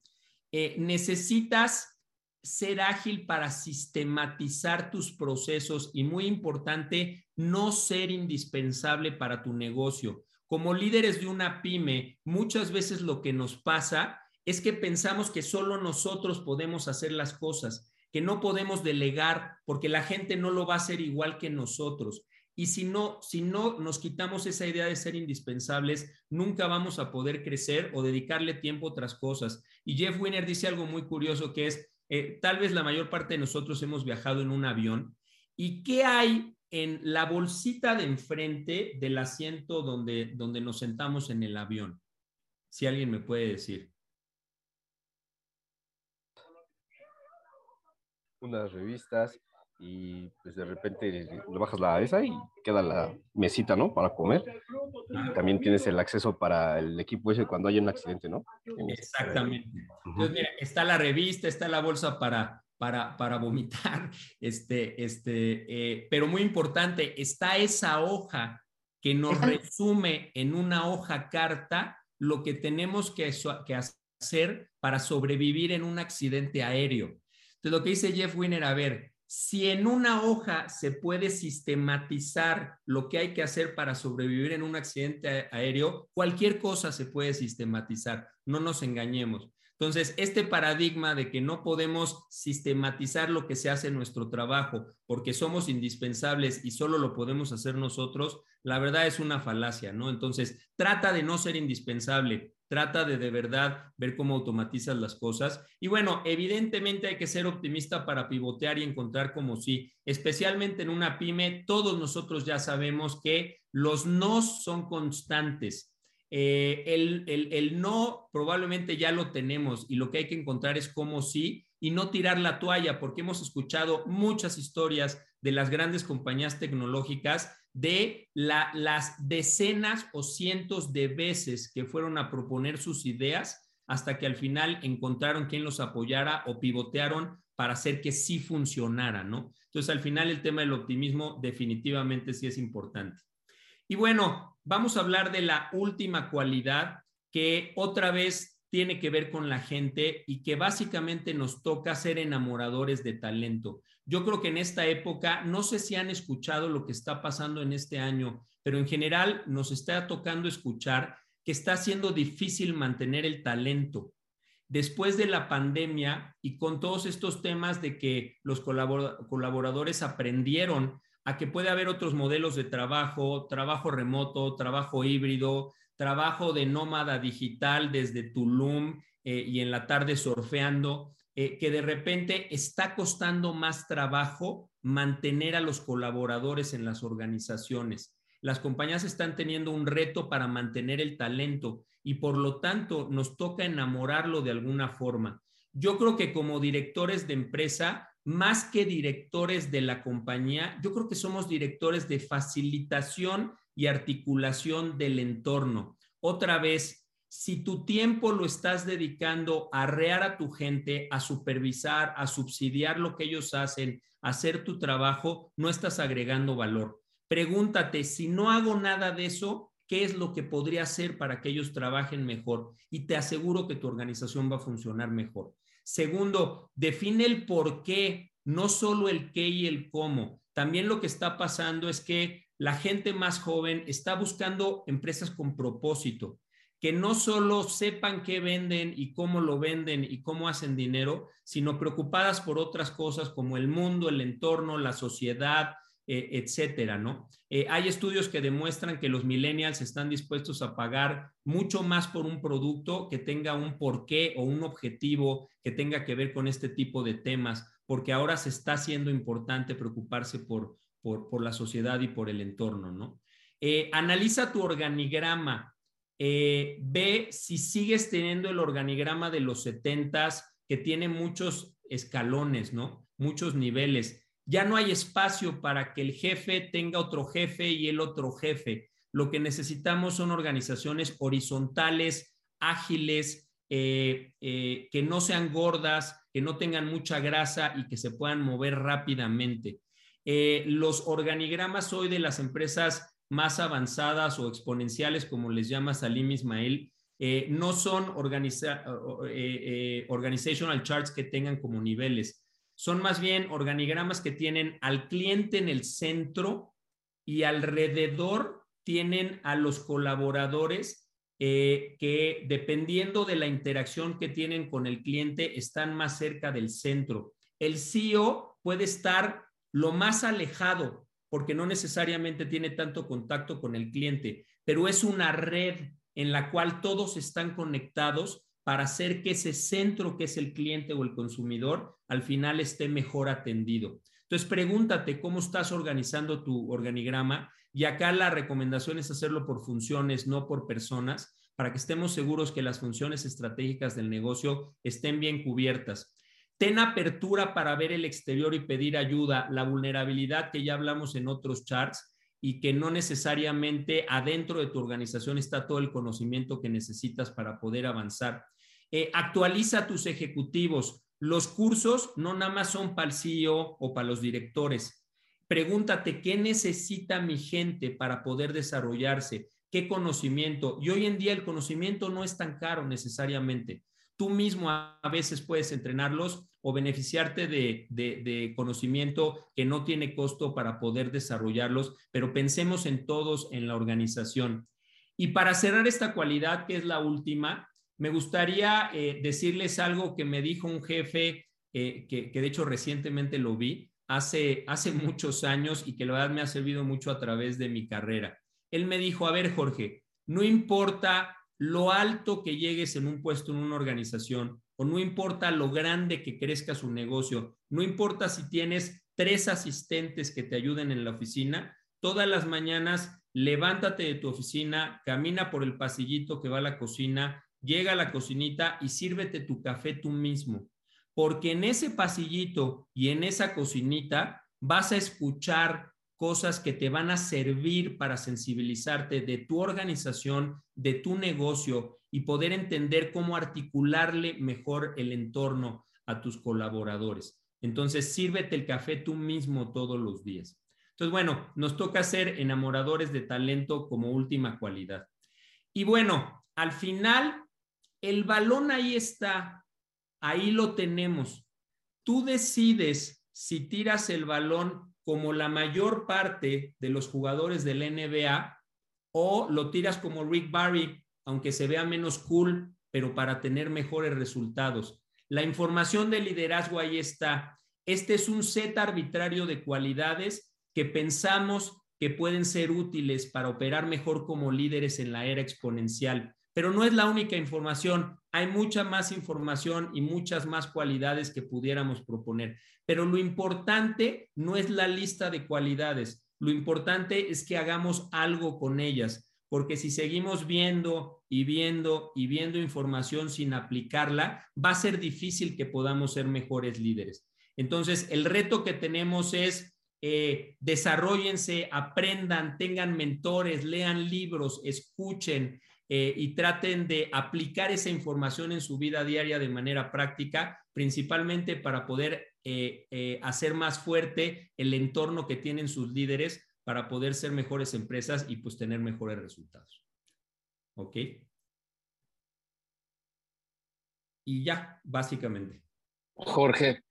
S2: necesitas ser ágil para sistematizar tus procesos y muy importante, no ser indispensable para tu negocio. Como líderes de una pyme, muchas veces lo que nos pasa es que pensamos que solo nosotros podemos hacer las cosas, que no podemos delegar porque la gente no lo va a hacer igual que nosotros. Y si no, si no nos quitamos esa idea de ser indispensables, nunca vamos a poder crecer o dedicarle tiempo a otras cosas. Y Jeff Winner dice algo muy curioso que es, eh, tal vez la mayor parte de nosotros hemos viajado en un avión. ¿Y qué hay en la bolsita de enfrente del asiento donde, donde nos sentamos en el avión? Si alguien me puede decir.
S11: Unas revistas, y pues de repente le bajas la esa y queda la mesita, ¿no? Para comer. Y también tienes el acceso para el equipo ese cuando hay un accidente, ¿no?
S2: Exactamente. Entonces, mira, está la revista, está la bolsa para, para, para vomitar, este, este, eh, pero muy importante, está esa hoja que nos resume en una hoja carta lo que tenemos que, que hacer para sobrevivir en un accidente aéreo. Entonces, lo que dice Jeff Winner, a ver, si en una hoja se puede sistematizar lo que hay que hacer para sobrevivir en un accidente aéreo, cualquier cosa se puede sistematizar, no nos engañemos. Entonces, este paradigma de que no podemos sistematizar lo que se hace en nuestro trabajo porque somos indispensables y solo lo podemos hacer nosotros, la verdad es una falacia, ¿no? Entonces, trata de no ser indispensable, trata de de verdad ver cómo automatizas las cosas. Y bueno, evidentemente hay que ser optimista para pivotear y encontrar como sí, especialmente en una pyme, todos nosotros ya sabemos que los nos son constantes eh, el, no probablemente ya lo tenemos y lo que hay que encontrar es cómo sí y no tirar la toalla, porque hemos escuchado muchas historias de las grandes compañías tecnológicas de las decenas o cientos de veces que fueron a proponer sus ideas hasta que al final encontraron quien los apoyara o pivotearon para hacer que sí funcionara, ¿no? Entonces, al final el tema del optimismo definitivamente sí es importante. Y bueno, vamos a hablar de la última cualidad que otra vez tiene que ver con la gente y que básicamente nos toca ser enamoradores de talento. Yo creo que en esta época, no sé si han escuchado lo que está pasando en este año, pero en general nos está tocando escuchar que está siendo difícil mantener el talento. Después de la pandemia y con todos estos temas de que los colaboradores aprendieron a que puede haber otros modelos de trabajo, trabajo remoto, trabajo híbrido, trabajo de nómada digital desde Tulum eh, y en la tarde surfeando, eh, que de repente está costando más trabajo mantener a los colaboradores en las organizaciones. Las compañías están teniendo un reto para mantener el talento y por lo tanto nos toca enamorarlo de alguna forma. Yo creo que como directores de empresa más que directores de la compañía, yo creo que somos directores de facilitación y articulación del entorno. Otra vez, si tu tiempo lo estás dedicando a arrear a tu gente, a supervisar, a subsidiar lo que ellos hacen, a hacer tu trabajo, no estás agregando valor. Pregúntate, si no hago nada de eso, ¿qué es lo que podría hacer para que ellos trabajen mejor? Y te aseguro que tu organización va a funcionar mejor. Segundo, define el por qué, no solo el qué y el cómo. También lo que está pasando es que la gente más joven está buscando empresas con propósito, que no solo sepan qué venden y cómo lo venden y cómo hacen dinero, sino preocupadas por otras cosas como el mundo, el entorno, la sociedad, eh, etcétera, ¿no? Eh, hay estudios que demuestran que los millennials están dispuestos a pagar mucho más por un producto que tenga un porqué o un objetivo que tenga que ver con este tipo de temas, porque ahora se está haciendo importante preocuparse por, por, la sociedad y por el entorno, ¿no? Eh, analiza tu organigrama, ve si sigues teniendo el organigrama de los 70s que tiene muchos escalones, ¿no? Muchos niveles ya no hay espacio para que el jefe tenga otro jefe y el otro jefe. Lo que necesitamos son organizaciones horizontales, ágiles, eh, eh, que no sean gordas, que no tengan mucha grasa y que se puedan mover rápidamente. Eh, los organigramas hoy de las empresas más avanzadas o exponenciales, como les llama Salim Ismail, no son organizational charts que tengan como niveles, son más bien organigramas que tienen al cliente en el centro y alrededor tienen a los colaboradores eh, que dependiendo de la interacción que tienen con el cliente están más cerca del centro. El CEO puede estar lo más alejado porque no necesariamente tiene tanto contacto con el cliente, pero es una red en la cual todos están conectados para hacer que ese centro que es el cliente o el consumidor al final esté mejor atendido. Entonces, pregúntate cómo estás organizando tu organigrama y acá la recomendación es hacerlo por funciones, no por personas, para que estemos seguros que las funciones estratégicas del negocio estén bien cubiertas. Ten apertura para ver el exterior y pedir ayuda, la vulnerabilidad que ya hablamos en otros charts y que no necesariamente adentro de tu organización está todo el conocimiento que necesitas para poder avanzar. Eh, actualiza tus ejecutivos. Los cursos no nada más son para el CEO o para los directores. Pregúntate qué necesita mi gente para poder desarrollarse, qué conocimiento. Y hoy en día el conocimiento no es tan caro necesariamente. Tú mismo a veces puedes entrenarlos o beneficiarte de, de, conocimiento que no tiene costo para poder desarrollarlos, pero pensemos en todos en la organización. Y para cerrar esta cualidad, que es la última, me gustaría eh, decirles algo que me dijo un jefe, eh, que, de hecho recientemente lo vi, hace, hace muchos años y que la verdad me ha servido mucho a través de mi carrera. Él me dijo, a ver Jorge, no importa lo alto que llegues en un puesto en una organización o no importa lo grande que crezca su negocio, no importa si tienes tres asistentes que te ayuden en la oficina, todas las mañanas levántate de tu oficina, camina por el pasillito que va a la cocina, llega a la cocinita y sírvete tu café tú mismo, porque en ese pasillito y en esa cocinita vas a escuchar cosas que te van a servir para sensibilizarte de tu organización, de tu negocio y poder entender cómo articularle mejor el entorno a tus colaboradores. Entonces, sírvete el café tú mismo todos los días. Entonces, bueno, nos toca ser enamoradores de talento como última cualidad. Y bueno, al final el balón ahí está, ahí lo tenemos. Tú decides si tiras el balón como la mayor parte de los jugadores del NBA o lo tiras como Rick Barry, aunque se vea menos cool, pero para tener mejores resultados. La información de liderazgo ahí está. Este es un set arbitrario de cualidades que pensamos que pueden ser útiles para operar mejor como líderes en la era exponencial. Pero no es la única información, hay mucha más información y muchas más cualidades que pudiéramos proponer. Pero lo importante no es la lista de cualidades, lo importante es que hagamos algo con ellas, porque si seguimos viendo y viendo y viendo información sin aplicarla, va a ser difícil que podamos ser mejores líderes. Entonces, el reto que tenemos es eh, desarrollense, aprendan, tengan mentores, lean libros, escuchen, eh, y traten de aplicar esa información en su vida diaria de manera práctica, principalmente para poder eh, eh, hacer más fuerte el entorno que tienen sus líderes para poder ser mejores empresas y pues tener mejores resultados. ¿Ok? Y ya, básicamente.
S1: Jorge,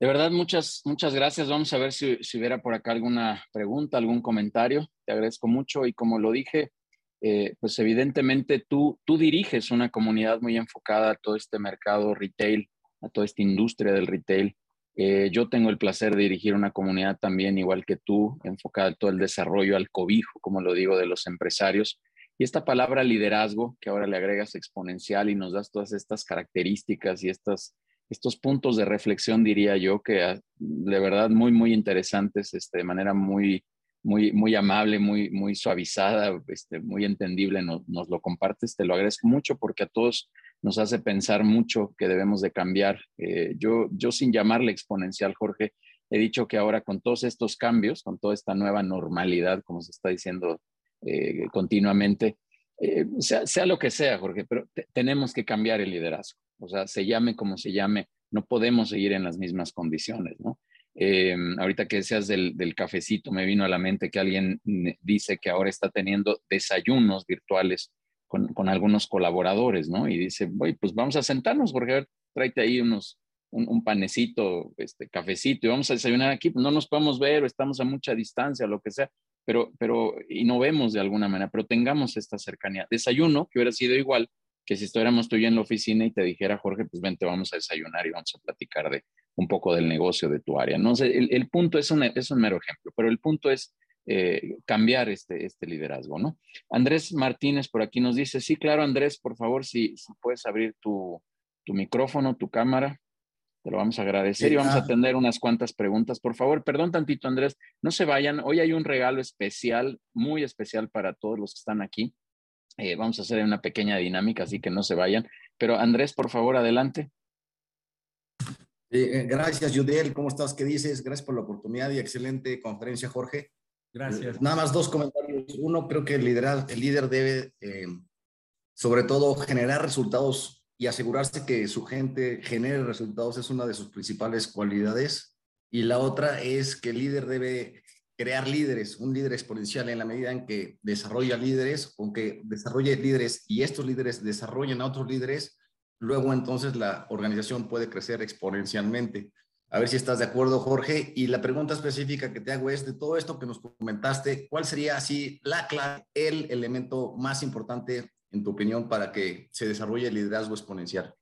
S1: de verdad, muchas, muchas gracias. Vamos a ver si, si hubiera por acá alguna pregunta, algún comentario. Te agradezco mucho y como lo dije, eh, pues evidentemente tú, tú diriges una comunidad muy enfocada a todo este mercado retail, a toda esta industria del retail. Eh, yo tengo el placer de dirigir una comunidad también, igual que tú, enfocada a todo el desarrollo, al cobijo, como lo digo, de los empresarios. Y esta palabra liderazgo, que ahora le agregas exponencial y nos das todas estas características y estas, estos puntos de reflexión, diría yo, que ah, de verdad muy, muy interesantes, este, de manera muy, muy, muy amable, muy, muy suavizada, este, muy entendible, nos, nos, lo compartes, te lo agradezco mucho porque a todos nos hace pensar mucho que debemos de cambiar. Eh, yo, yo sin llamarle exponencial, Jorge, he dicho que ahora con todos estos cambios, con toda esta nueva normalidad, como se está diciendo eh, continuamente, eh, sea, sea, lo que sea, Jorge, pero tenemos que cambiar el liderazgo. O sea, se llame como se llame, no podemos seguir en las mismas condiciones, ¿no? Em, ahorita que decías del, cafecito, me vino a la mente que alguien dice que ahora está teniendo desayunos virtuales con, algunos colaboradores, ¿no? Y dice, oye, pues vamos a sentarnos, Jorge, tráete ahí unos, un, panecito, este, cafecito, y vamos a desayunar aquí, pues no nos podemos ver o estamos a mucha distancia, lo que sea, pero, pero, y no vemos de alguna manera, pero tengamos esta cercanía. Desayuno, que hubiera sido igual que si estuviéramos tú y en la oficina y te dijera, Jorge, pues vente, vamos a desayunar y vamos a platicar de un poco del negocio de tu área. No sé, el, punto es un, es un mero ejemplo, pero el punto es eh, cambiar este, este liderazgo, ¿no? Andrés Martínez por aquí nos dice, sí, claro, Andrés, por favor, si, si puedes abrir tu, tu micrófono, tu cámara. Te lo vamos a agradecer y vamos a ah. atender unas cuantas preguntas. Por favor, perdón tantito, Andrés, no se vayan. Hoy hay un regalo especial, muy especial para todos los que están aquí. Eh, vamos a hacer una pequeña dinámica, así que no se vayan. Pero Andrés, por favor, adelante.
S15: Eh, gracias, Judiel. ¿Cómo estás? ¿Qué dices? Gracias por la oportunidad y excelente conferencia, Jorge.
S2: Gracias.
S15: nada más dos comentarios. Uno, creo que el, el líder debe, eh, sobre todo, generar resultados y asegurarse que su gente genere resultados es una de sus principales cualidades. Y la otra es que el líder debe crear líderes, un líder exponencial en la medida en que desarrolla líderes o que desarrolle líderes y estos líderes desarrollen a otros líderes, luego entonces la organización puede crecer exponencialmente. A ver si estás de acuerdo, Jorge. Y la pregunta específica que te hago es, de todo esto que nos comentaste, ¿cuál sería así la clave, el elemento más importante en tu opinión, para que se desarrolle el liderazgo exponencial?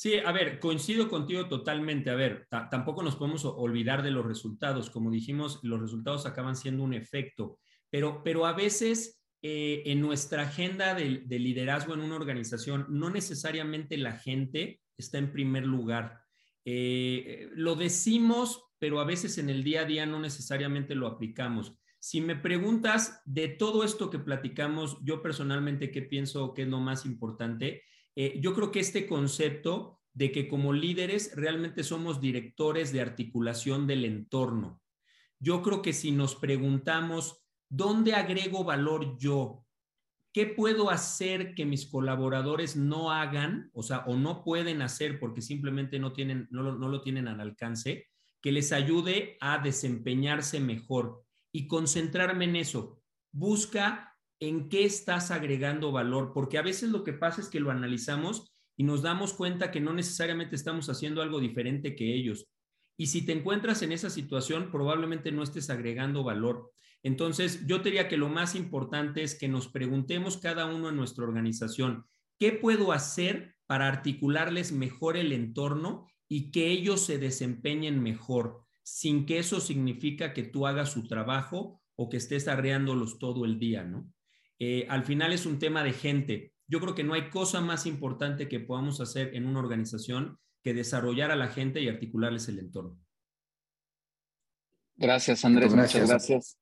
S2: Sí, a ver, coincido contigo totalmente. A ver, tampoco nos podemos olvidar de los resultados. Como dijimos, los resultados acaban siendo un efecto, pero, pero a veces eh, en nuestra agenda de, liderazgo en una organización, no necesariamente la gente está en primer lugar. Eh, lo decimos, pero a veces en el día a día no necesariamente lo aplicamos. Si me preguntas de todo esto que platicamos, yo personalmente, ¿qué pienso que es lo más importante? Eh, yo creo que este concepto de que como líderes realmente somos directores de articulación del entorno. Yo creo que si nos preguntamos, ¿dónde agrego valor yo? ¿Qué puedo hacer que mis colaboradores no hagan, o sea, o no pueden hacer porque simplemente no, tienen, no, no lo tienen al alcance, que les ayude a desempeñarse mejor? y concentrarme en eso. Busca en qué estás agregando valor, porque a veces lo que pasa es que lo analizamos y nos damos cuenta que no necesariamente estamos haciendo algo diferente que ellos. Y si te encuentras en esa situación, probablemente no estés agregando valor. Entonces, yo diría que lo más importante es que nos preguntemos cada uno en nuestra organización, ¿qué puedo hacer para articularles mejor el entorno y que ellos se desempeñen mejor? sin que eso significa que tú hagas su trabajo o que estés arreándolos todo el día, ¿no? Eh, al final es un tema de gente. Yo creo que no hay cosa más importante que podamos hacer en una organización que desarrollar a la gente y articularles el entorno.
S1: Gracias, Andrés. Muchas gracias.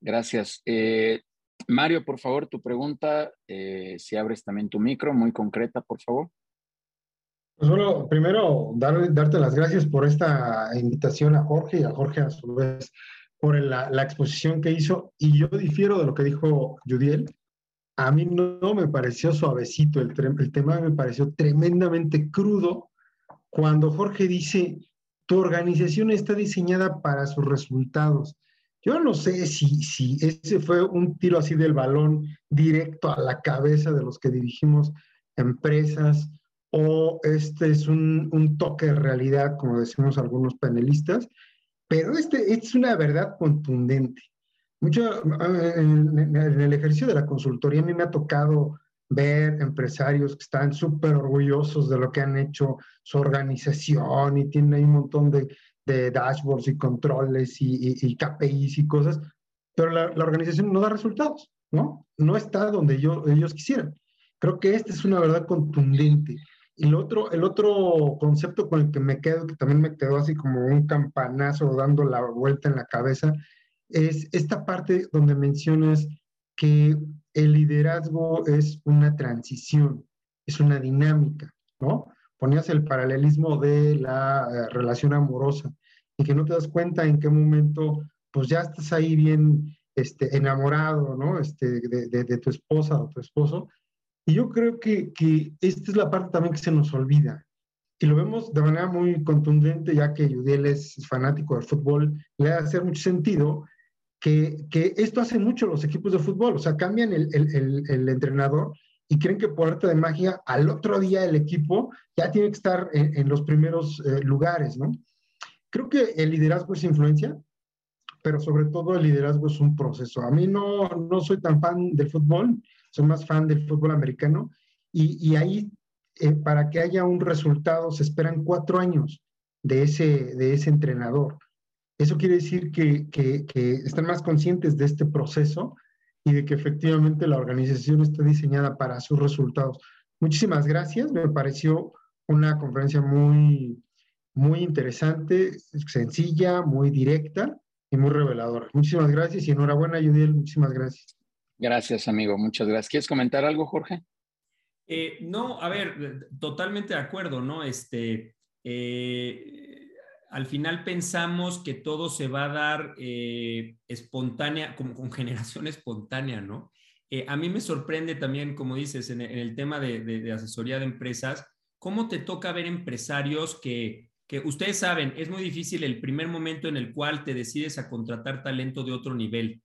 S1: Gracias. Eh, Mario, por favor, tu pregunta, eh, si abres también tu micro, muy concreta, por favor.
S16: Pues bueno, primero darte las gracias por esta invitación a Jorge y a Jorge a su vez por la, exposición que hizo. Y yo difiero de lo que dijo Judiel. A mí no, me pareció suavecito, el, el tema me pareció tremendamente crudo cuando Jorge dice, tu organización está diseñada para sus resultados. Yo no sé si, si ese fue un tiro así del balón directo a la cabeza de los que dirigimos empresas o este es un, toque de realidad, como decimos algunos panelistas, pero este es una verdad contundente. Mucho, en, el ejercicio de la consultoría a mí me ha tocado ver empresarios que están súper orgullosos de lo que han hecho su organización y tienen ahí un montón de, dashboards y controles y, y, KPIs y cosas, pero la, organización no da resultados, ¿no? No está donde ellos quisieran. Creo que esta es una verdad contundente. El otro, el otro concepto con el que me quedo, que también me quedó así como un campanazo dando la vuelta en la cabeza, es esta parte donde mencionas que el liderazgo es una transición, es una dinámica, ¿no? Ponías el paralelismo de la eh, relación amorosa y que no te das cuenta en qué momento, pues ya estás ahí bien este, enamorado, ¿no? Este, de tu esposa o tu esposo, y yo creo que, que esta es la parte también que se nos olvida. y lo vemos de manera muy contundente, ya que Yudiel es fanático del fútbol, le hace mucho sentido que, que, esto hace mucho los equipos de fútbol, o sea, cambian el, el, el, entrenador y creen que por arte de magia al otro día el equipo ya tiene que estar en, en los primeros eh, lugares, ¿no? Creo que el liderazgo es influencia, pero sobre todo el liderazgo es un proceso. A mí no, no soy tan fan del fútbol, soy más fan del fútbol americano y, y ahí eh, para que haya un resultado se esperan cuatro años de ese, de ese entrenador. Eso quiere decir que, que, que están más conscientes de este proceso y de que efectivamente la organización está diseñada para sus resultados. Muchísimas gracias, me pareció una conferencia muy, muy interesante, sencilla, muy directa y muy reveladora. Muchísimas gracias y enhorabuena, Judiel, muchísimas gracias.
S1: Gracias, amigo, muchas gracias. ¿Quieres comentar algo, Jorge?
S2: Eh, no, a ver, totalmente de acuerdo, ¿no? Este, eh, al final pensamos que todo se va a dar eh, espontánea, como con generación espontánea, ¿no? a mí me sorprende también, como dices, en, el tema de, de, asesoría de empresas, cómo te toca ver empresarios que que ustedes saben, es muy difícil el primer momento en el cual te decides a contratar talento de otro nivel.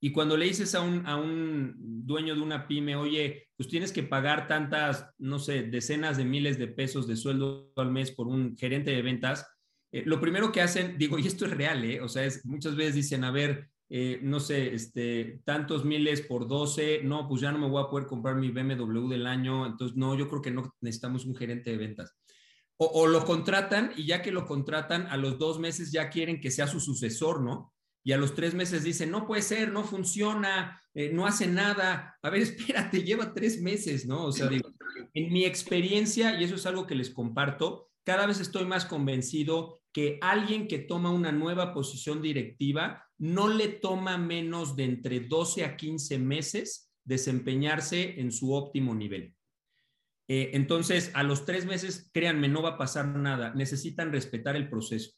S2: Y cuando le dices a un, a un dueño de una pyme, oye, pues tienes que pagar tantas, no sé, decenas de miles de pesos de sueldo al mes por un gerente de ventas, eh, lo primero que hacen, digo, y esto es real, ¿eh? O sea, es, muchas veces dicen, a ver, eh, no sé, este, tantos miles por 12, no, pues ya no me voy a poder comprar mi BMW del año, entonces no, yo creo que no necesitamos un gerente de ventas. O, lo contratan y ya que lo contratan, a los dos meses ya quieren que sea su sucesor, ¿no? Y a los tres meses dicen, no puede ser, no funciona, eh, no hace nada. A ver, espérate, lleva tres meses, ¿no? O sea, digo, en mi experiencia, y eso es algo que les comparto, cada vez estoy más convencido que alguien que toma una nueva posición directiva no le toma menos de entre 12 a 15 meses desempeñarse en su óptimo nivel. Eh, entonces, a los tres meses, créanme, no va a pasar nada. Necesitan respetar el proceso.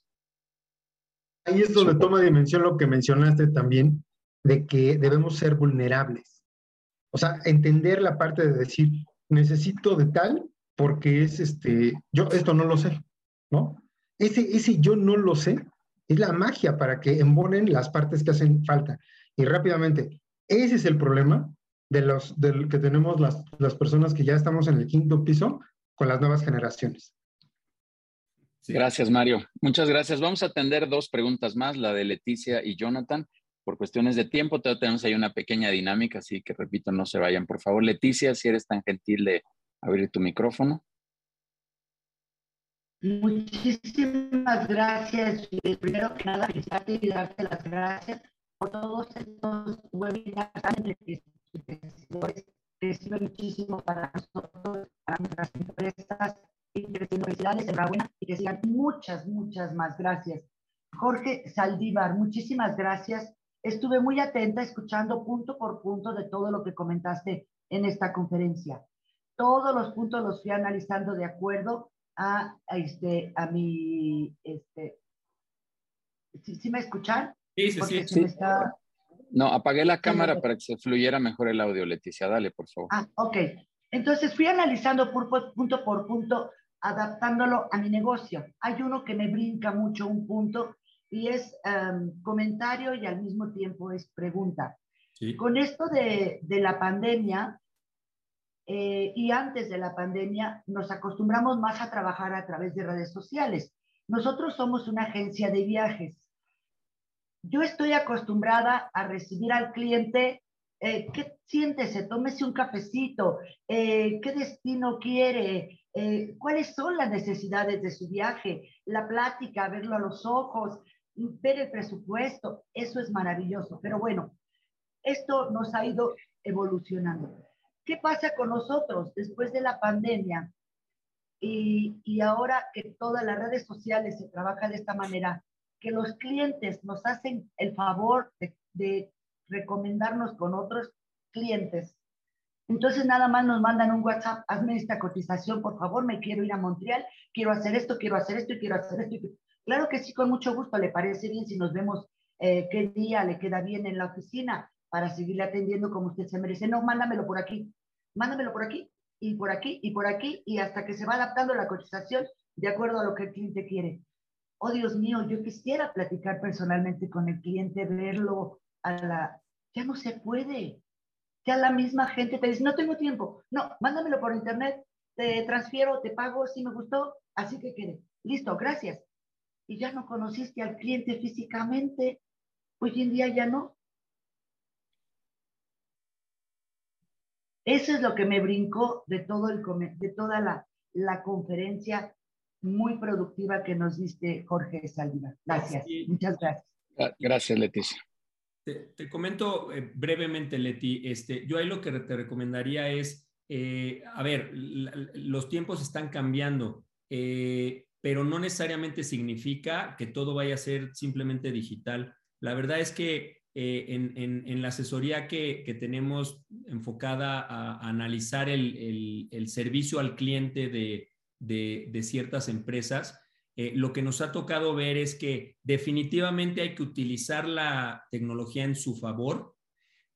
S16: Ahí es donde toma dimensión lo que mencionaste también, de que debemos ser vulnerables. O sea, entender la parte de decir, necesito de tal porque es este, yo esto no lo sé, ¿no? Ese, ese yo no lo sé es la magia para que embonen las partes que hacen falta. Y rápidamente, ese es el problema de los del que tenemos las, las personas que ya estamos en el quinto piso con las nuevas generaciones.
S1: Gracias, Mario. Muchas gracias. Vamos a atender dos preguntas más, la de Leticia y Jonathan. Por cuestiones de tiempo, tenemos ahí una pequeña dinámica, así que repito, no se vayan. Por favor, Leticia, si eres tan gentil de abrir tu micrófono.
S17: Muchísimas gracias. Primero que nada, felicitarte y darte las gracias por todos estos webinars recibe muchísimo para nosotros, para nuestras empresas y. Felicidades, enhorabuena y que sigan muchas, muchas más. Gracias. Jorge Saldívar, muchísimas gracias. Estuve muy atenta escuchando punto por punto de todo lo que comentaste en esta conferencia. Todos los puntos los fui analizando de acuerdo a, este, a mi, este, ¿sí, me escuchan?
S2: Sí, sí, sí. sí.
S17: está,
S1: no, apagué la cámara para que se fluyera mejor el audio, Leticia. Dale, por favor.
S17: Ah, ok. Entonces fui analizando punto por punto, adaptándolo a mi negocio. Hay uno que me brinca mucho un punto y es em, comentario y al mismo tiempo es pregunta. Con esto de, la pandemia eh, y antes de la pandemia, nos acostumbramos más a trabajar a través de redes sociales. Nosotros somos una agencia de viajes yo estoy acostumbrada a recibir al cliente, eh, ¿qué siéntese? Tómese un cafecito, eh, ¿qué destino quiere? Eh, ¿Cuáles son las necesidades de su viaje? La plática, verlo a los ojos, ver el presupuesto, eso es maravilloso. Pero bueno, esto nos ha ido evolucionando. ¿Qué pasa con nosotros después de la pandemia? Y, y ahora que todas las redes sociales se trabaja de esta manera, que los clientes nos hacen el favor de, recomendarnos con otros clientes. Entonces nada más nos mandan un WhatsApp, hazme esta cotización, por favor, me quiero ir a Montreal, quiero hacer esto, quiero hacer esto y quiero hacer esto. Claro que sí, con mucho gusto, le parece bien si nos vemos eh, qué día le queda bien en la oficina para seguirle atendiendo como usted se merece. No, mándamelo por aquí, mándamelo por aquí y por aquí y por aquí y hasta que se va adaptando la cotización de acuerdo a lo que el cliente quiere. Oh, Dios mío, yo quisiera platicar personalmente con el cliente, verlo a la... Ya no se puede. Ya la misma gente te dice, no tengo tiempo. No, mándamelo por internet, te transfiero, te pago, si me gustó, así que quede. Listo, gracias. Y ya no conociste al cliente físicamente. Hoy en día ya no. Eso es lo que me brincó de, todo el, de toda la, la conferencia muy productiva que nos diste Jorge Saldívar. Gracias, muchas gracias.
S1: Gracias, Leticia.
S2: Te, comento eh, brevemente, Leti, este, yo ahí lo que te recomendaría es, eh, a ver, los tiempos están cambiando, eh, pero no necesariamente significa que todo vaya a ser simplemente digital. La verdad es que en, la asesoría que, tenemos enfocada a, analizar el, servicio al cliente de ciertas empresas, eh, lo que nos ha tocado ver es que definitivamente hay que utilizar la tecnología en su favor,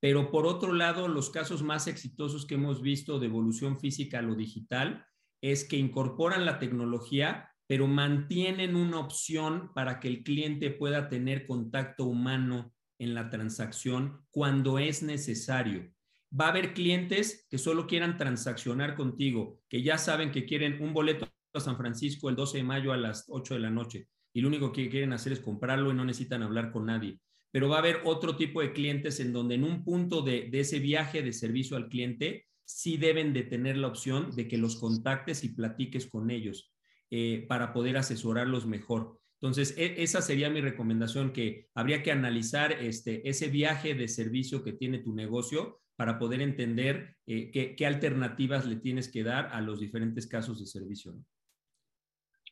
S2: pero por otro lado, los casos más exitosos que hemos visto de evolución física a lo digital es que incorporan la tecnología, pero mantienen una opción para que el cliente pueda tener contacto humano en la transacción cuando es necesario. Va a haber clientes que solo quieran transaccionar contigo, que ya saben que quieren un boleto San Francisco el 12 de mayo a las 8 de la noche y lo único que quieren hacer es comprarlo y no necesitan hablar con nadie. Pero va a haber otro tipo de clientes en donde en un punto de, ese viaje de servicio al cliente sí deben de tener la opción de que los contactes y platiques con ellos eh, para poder asesorarlos mejor. Entonces, e, esa sería mi recomendación, que habría que analizar este, ese viaje de servicio que tiene tu negocio para poder entender eh, qué, alternativas le tienes que dar a los diferentes casos de servicio.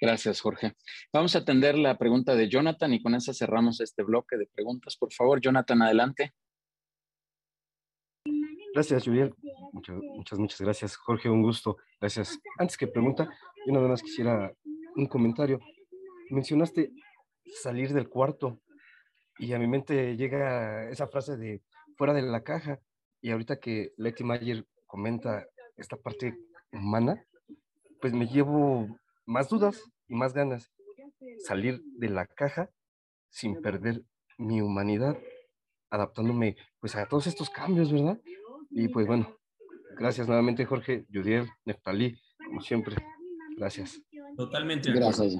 S1: Gracias, Jorge. Vamos a atender la pregunta de Jonathan y con esa cerramos este bloque de preguntas. Por favor, Jonathan, adelante.
S11: Gracias, Julián. Muchas, muchas, gracias, Jorge. Un gusto. Gracias. Antes que pregunta, yo nada más quisiera un comentario. Mencionaste salir del cuarto y a mi mente llega esa frase de fuera de la caja. Y ahorita que Letty Mayer comenta esta parte humana, pues me llevo más dudas y más ganas. Salir de la caja sin perder mi humanidad, adaptándome pues a todos estos cambios, ¿verdad? Y pues bueno, gracias nuevamente Jorge, Judiel, Neftalí, como siempre. Gracias.
S2: Totalmente.
S1: Gracias.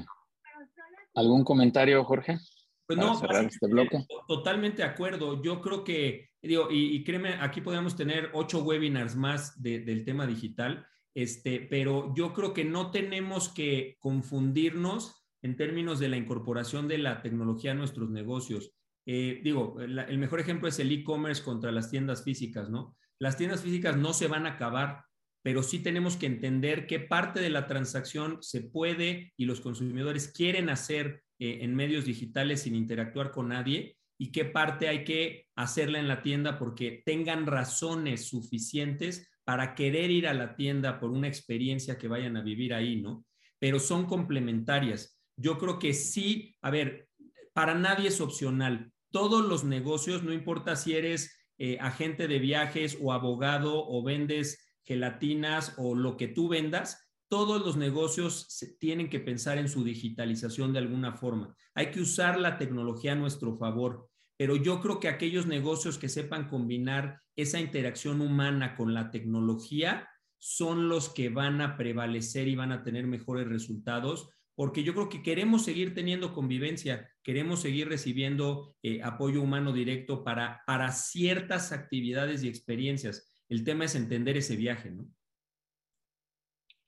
S1: ¿Algún comentario, Jorge?
S2: Pues no, este bloque. totalmente de acuerdo. Yo creo que, digo, y, créeme, aquí podemos tener ocho webinars más del tema digital. Este, pero yo creo que no tenemos que confundirnos en términos de la incorporación de la tecnología a nuestros negocios. Eh, digo, el mejor ejemplo es el e-commerce contra las tiendas físicas, ¿no? Las tiendas físicas no se van a acabar, pero sí tenemos que entender qué parte de la transacción se puede y los consumidores quieren hacer eh, en medios digitales sin interactuar con nadie y qué parte hay que hacerla en la tienda porque tengan razones suficientes para querer ir a la tienda por una experiencia que vayan a vivir ahí, ¿no? Pero son complementarias. Yo creo que sí, a ver, para nadie es opcional. Todos los negocios, no importa si eres eh, agente de viajes o abogado o vendes gelatinas o lo que tú vendas, todos los negocios tienen que pensar en su digitalización de alguna forma. Hay que usar la tecnología a nuestro favor pero yo creo que aquellos negocios que sepan combinar esa interacción humana con la tecnología son los que van a prevalecer y van a tener mejores resultados, porque yo creo que queremos seguir teniendo convivencia, queremos seguir recibiendo eh, apoyo humano directo para, para ciertas actividades y experiencias. El tema es entender ese viaje, ¿no?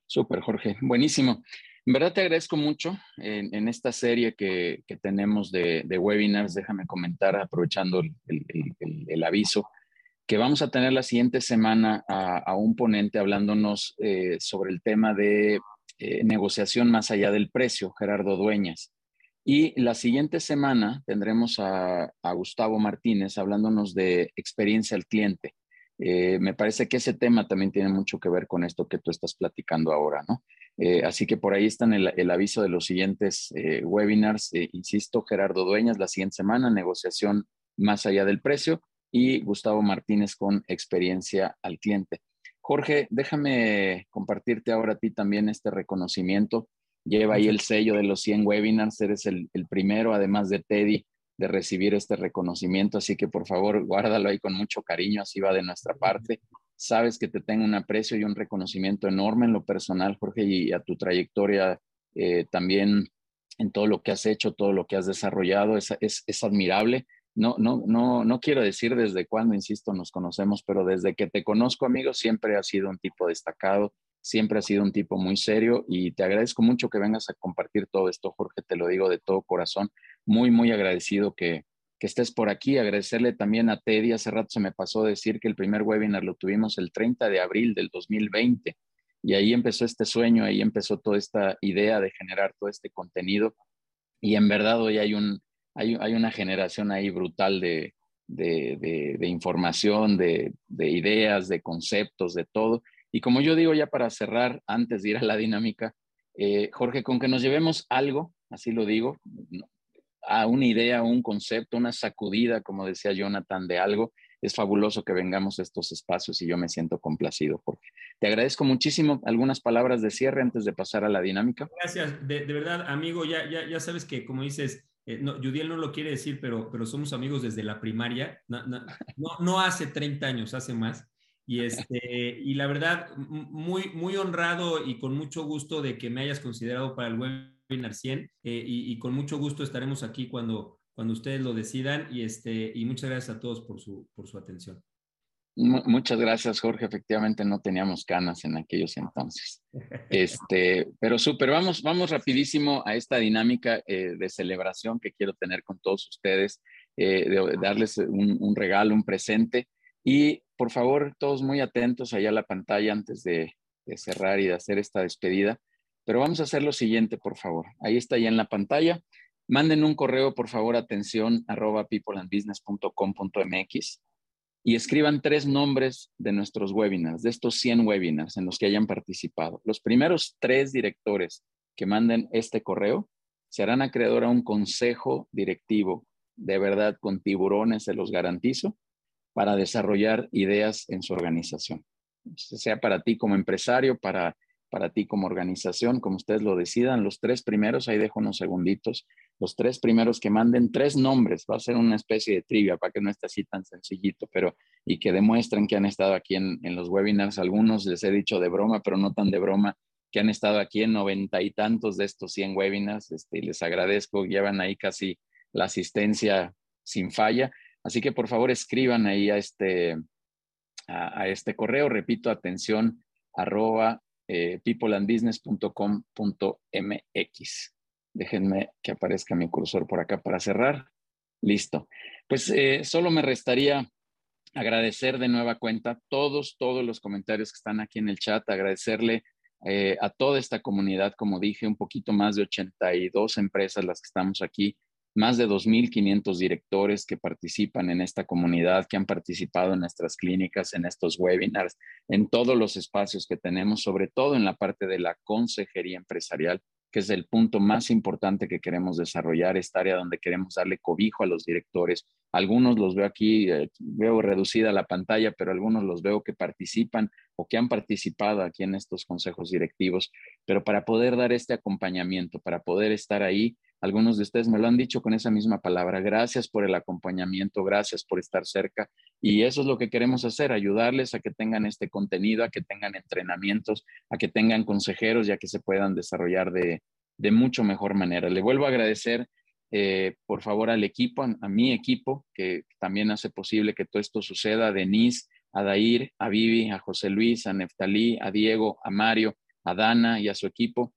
S1: Súper, Jorge. Buenísimo. En verdad te agradezco mucho en, esta serie que, tenemos de, webinars. Déjame comentar, aprovechando el, aviso, que vamos a tener la siguiente semana a, un ponente hablándonos eh, sobre el tema de eh, negociación más allá del precio, Gerardo Dueñas. Y la siguiente semana tendremos a, Gustavo Martínez hablándonos de experiencia al cliente. Eh, me parece que ese tema también tiene mucho que ver con esto que tú estás platicando ahora, ¿no? Así que por ahí están el, aviso de los siguientes webinars. insisto, Gerardo Dueñas la siguiente semana, negociación más allá del precio y Gustavo Martínez con experiencia al cliente. Jorge, déjame compartirte ahora a ti también este reconocimiento. lleva ahí el sello de los 100 webinars, eres el, el primero, además de Teddy, de recibir este reconocimiento, así que por favor guárdalo ahí con mucho cariño, así va de nuestra parte. Sabes que te tengo un aprecio y un reconocimiento enorme en lo personal, Jorge, y a tu trayectoria eh, también en todo lo que has hecho, todo lo que has desarrollado, es, es, es admirable. No, no, no, no quiero decir desde cuándo, insisto, nos conocemos, pero desde que te conozco, amigo, siempre has sido un tipo destacado, siempre has sido un tipo muy serio y te agradezco mucho que vengas a compartir todo esto, Jorge, te lo digo de todo corazón. Muy, muy agradecido que, que estés por aquí. Agradecerle también a Teddy. Hace rato se me pasó decir que el primer webinar lo tuvimos el 30 de abril del 2020 y ahí empezó este sueño, ahí empezó toda esta idea de generar todo este contenido. Y en verdad hoy hay, un, hay, una generación ahí brutal de, de, de, información, de, de ideas, de conceptos, de todo. Y como yo digo ya para cerrar, antes de ir a la dinámica, eh, Jorge, con que nos llevemos algo, así lo digo, a una idea, un concepto, una sacudida, como decía Jonathan, de algo, es fabuloso que vengamos a estos espacios y yo me siento complacido, Jorge. Te agradezco muchísimo. Algunas palabras de cierre antes de pasar a la dinámica.
S2: Gracias, de, verdad, amigo, ya, ya, ya sabes que, como dices, eh, no, Judiel no lo quiere decir, pero, pero somos amigos desde la primaria, no, no, hace 30 años, hace más. Y, este, y la verdad, muy, muy honrado y con mucho gusto de que me hayas considerado para el webinar 100 eh, y, y, con mucho gusto estaremos aquí cuando, cuando ustedes lo decidan y, este, y muchas gracias a todos por su, por su atención.
S1: Muchas gracias, Jorge. Efectivamente, no teníamos canas en aquellos entonces. Este, pero súper, vamos, vamos rapidísimo a esta dinámica eh, de celebración que quiero tener con todos ustedes, eh, de darles un, regalo, un presente. Y por favor, todos muy atentos allá a la pantalla antes de, de cerrar y de hacer esta despedida. Pero vamos a hacer lo siguiente, por favor. Ahí está ya en la pantalla. Manden un correo, por favor, atención, arroba peopleandbusiness.com.mx y escriban tres nombres de nuestros webinars, de estos 100 webinars en los que hayan participado. Los primeros tres directores que manden este correo se harán acreedor a un consejo directivo, de verdad, con tiburones, se los garantizo, para desarrollar ideas en su organización. Sea para ti como empresario, para, para ti como organización, como ustedes lo decidan. Los tres primeros, ahí dejo unos segunditos, los tres primeros que manden tres nombres, va a ser una especie de trivia para que no esté así tan sencillito, pero y que demuestren que han estado aquí en, en los webinars. Algunos les he dicho de broma, pero no tan de broma, que han estado aquí en noventa y tantos de estos 100 webinars. Este, les agradezco, llevan ahí casi la asistencia sin falla. Así que por favor escriban ahí a este, a, este correo, repito, atención, arroba eh, peopleandbusiness.com.mx. Déjenme que aparezca mi cursor por acá para cerrar. Listo. Pues eh, solo me restaría agradecer de nueva cuenta todos, todos los comentarios que están aquí en el chat, agradecerle eh, a toda esta comunidad, como dije, un poquito más de 82 empresas las que estamos aquí, más de 2.500 directores que participan en esta comunidad, que han participado en nuestras clínicas, en estos webinars, en todos los espacios que tenemos, sobre todo en la parte de la consejería empresarial, que es el punto más importante que queremos desarrollar, esta área donde queremos darle cobijo a los directores. Algunos los veo aquí, eh, veo reducida la pantalla, pero algunos los veo que participan o que han participado aquí en estos consejos directivos, pero para poder dar este acompañamiento, para poder estar ahí, algunos de ustedes me lo han dicho con esa misma palabra. Gracias por el acompañamiento, gracias por estar cerca. Y eso es lo que queremos hacer, ayudarles a que tengan este contenido, a que tengan entrenamientos, a que tengan consejeros y a que se puedan desarrollar de, de mucho mejor manera. Le vuelvo a agradecer, eh, por favor, al equipo, a, mi equipo, que también hace posible que todo esto suceda, a Denise, a Dair, a Vivi, a José Luis, a Neftalí, a Diego, a Mario, a Dana y a su equipo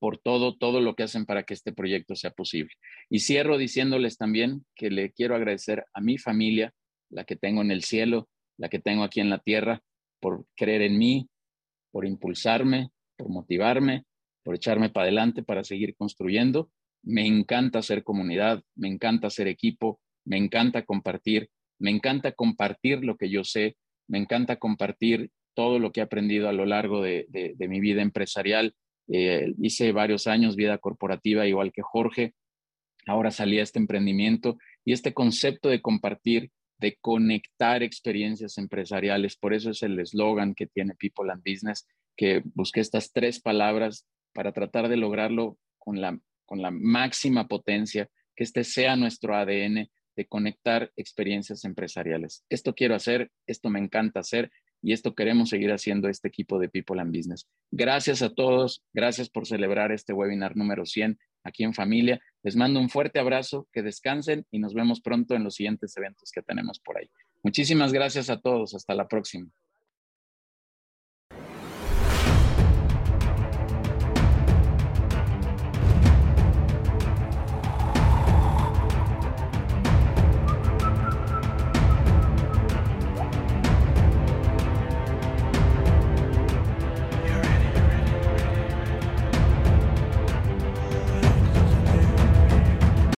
S1: por todo, todo lo que hacen para que este proyecto sea posible. Y cierro diciéndoles también que le quiero agradecer a mi familia, la que tengo en el cielo, la que tengo aquí en la tierra, por creer en mí, por impulsarme, por motivarme, por echarme para adelante para seguir construyendo. Me encanta ser comunidad, me encanta ser equipo, me encanta compartir, me encanta compartir lo que yo sé, me encanta compartir todo lo que he aprendido a lo largo de, de mi vida empresarial eh, hice varios años vida corporativa igual que Jorge. Ahora salí a este emprendimiento y este concepto de compartir, de conectar experiencias empresariales. Por eso es el eslogan que tiene People and Business, que busqué estas tres palabras para tratar de lograrlo con la, con la máxima potencia, que este sea nuestro ADN de conectar experiencias empresariales. Esto quiero hacer, esto me encanta hacer y esto queremos seguir haciendo este equipo de People and Business. Gracias a todos, gracias por celebrar este webinar número 100 aquí en familia. Les mando un fuerte abrazo, que descansen y nos vemos pronto en los siguientes eventos que tenemos por ahí. Muchísimas gracias a todos, hasta la próxima.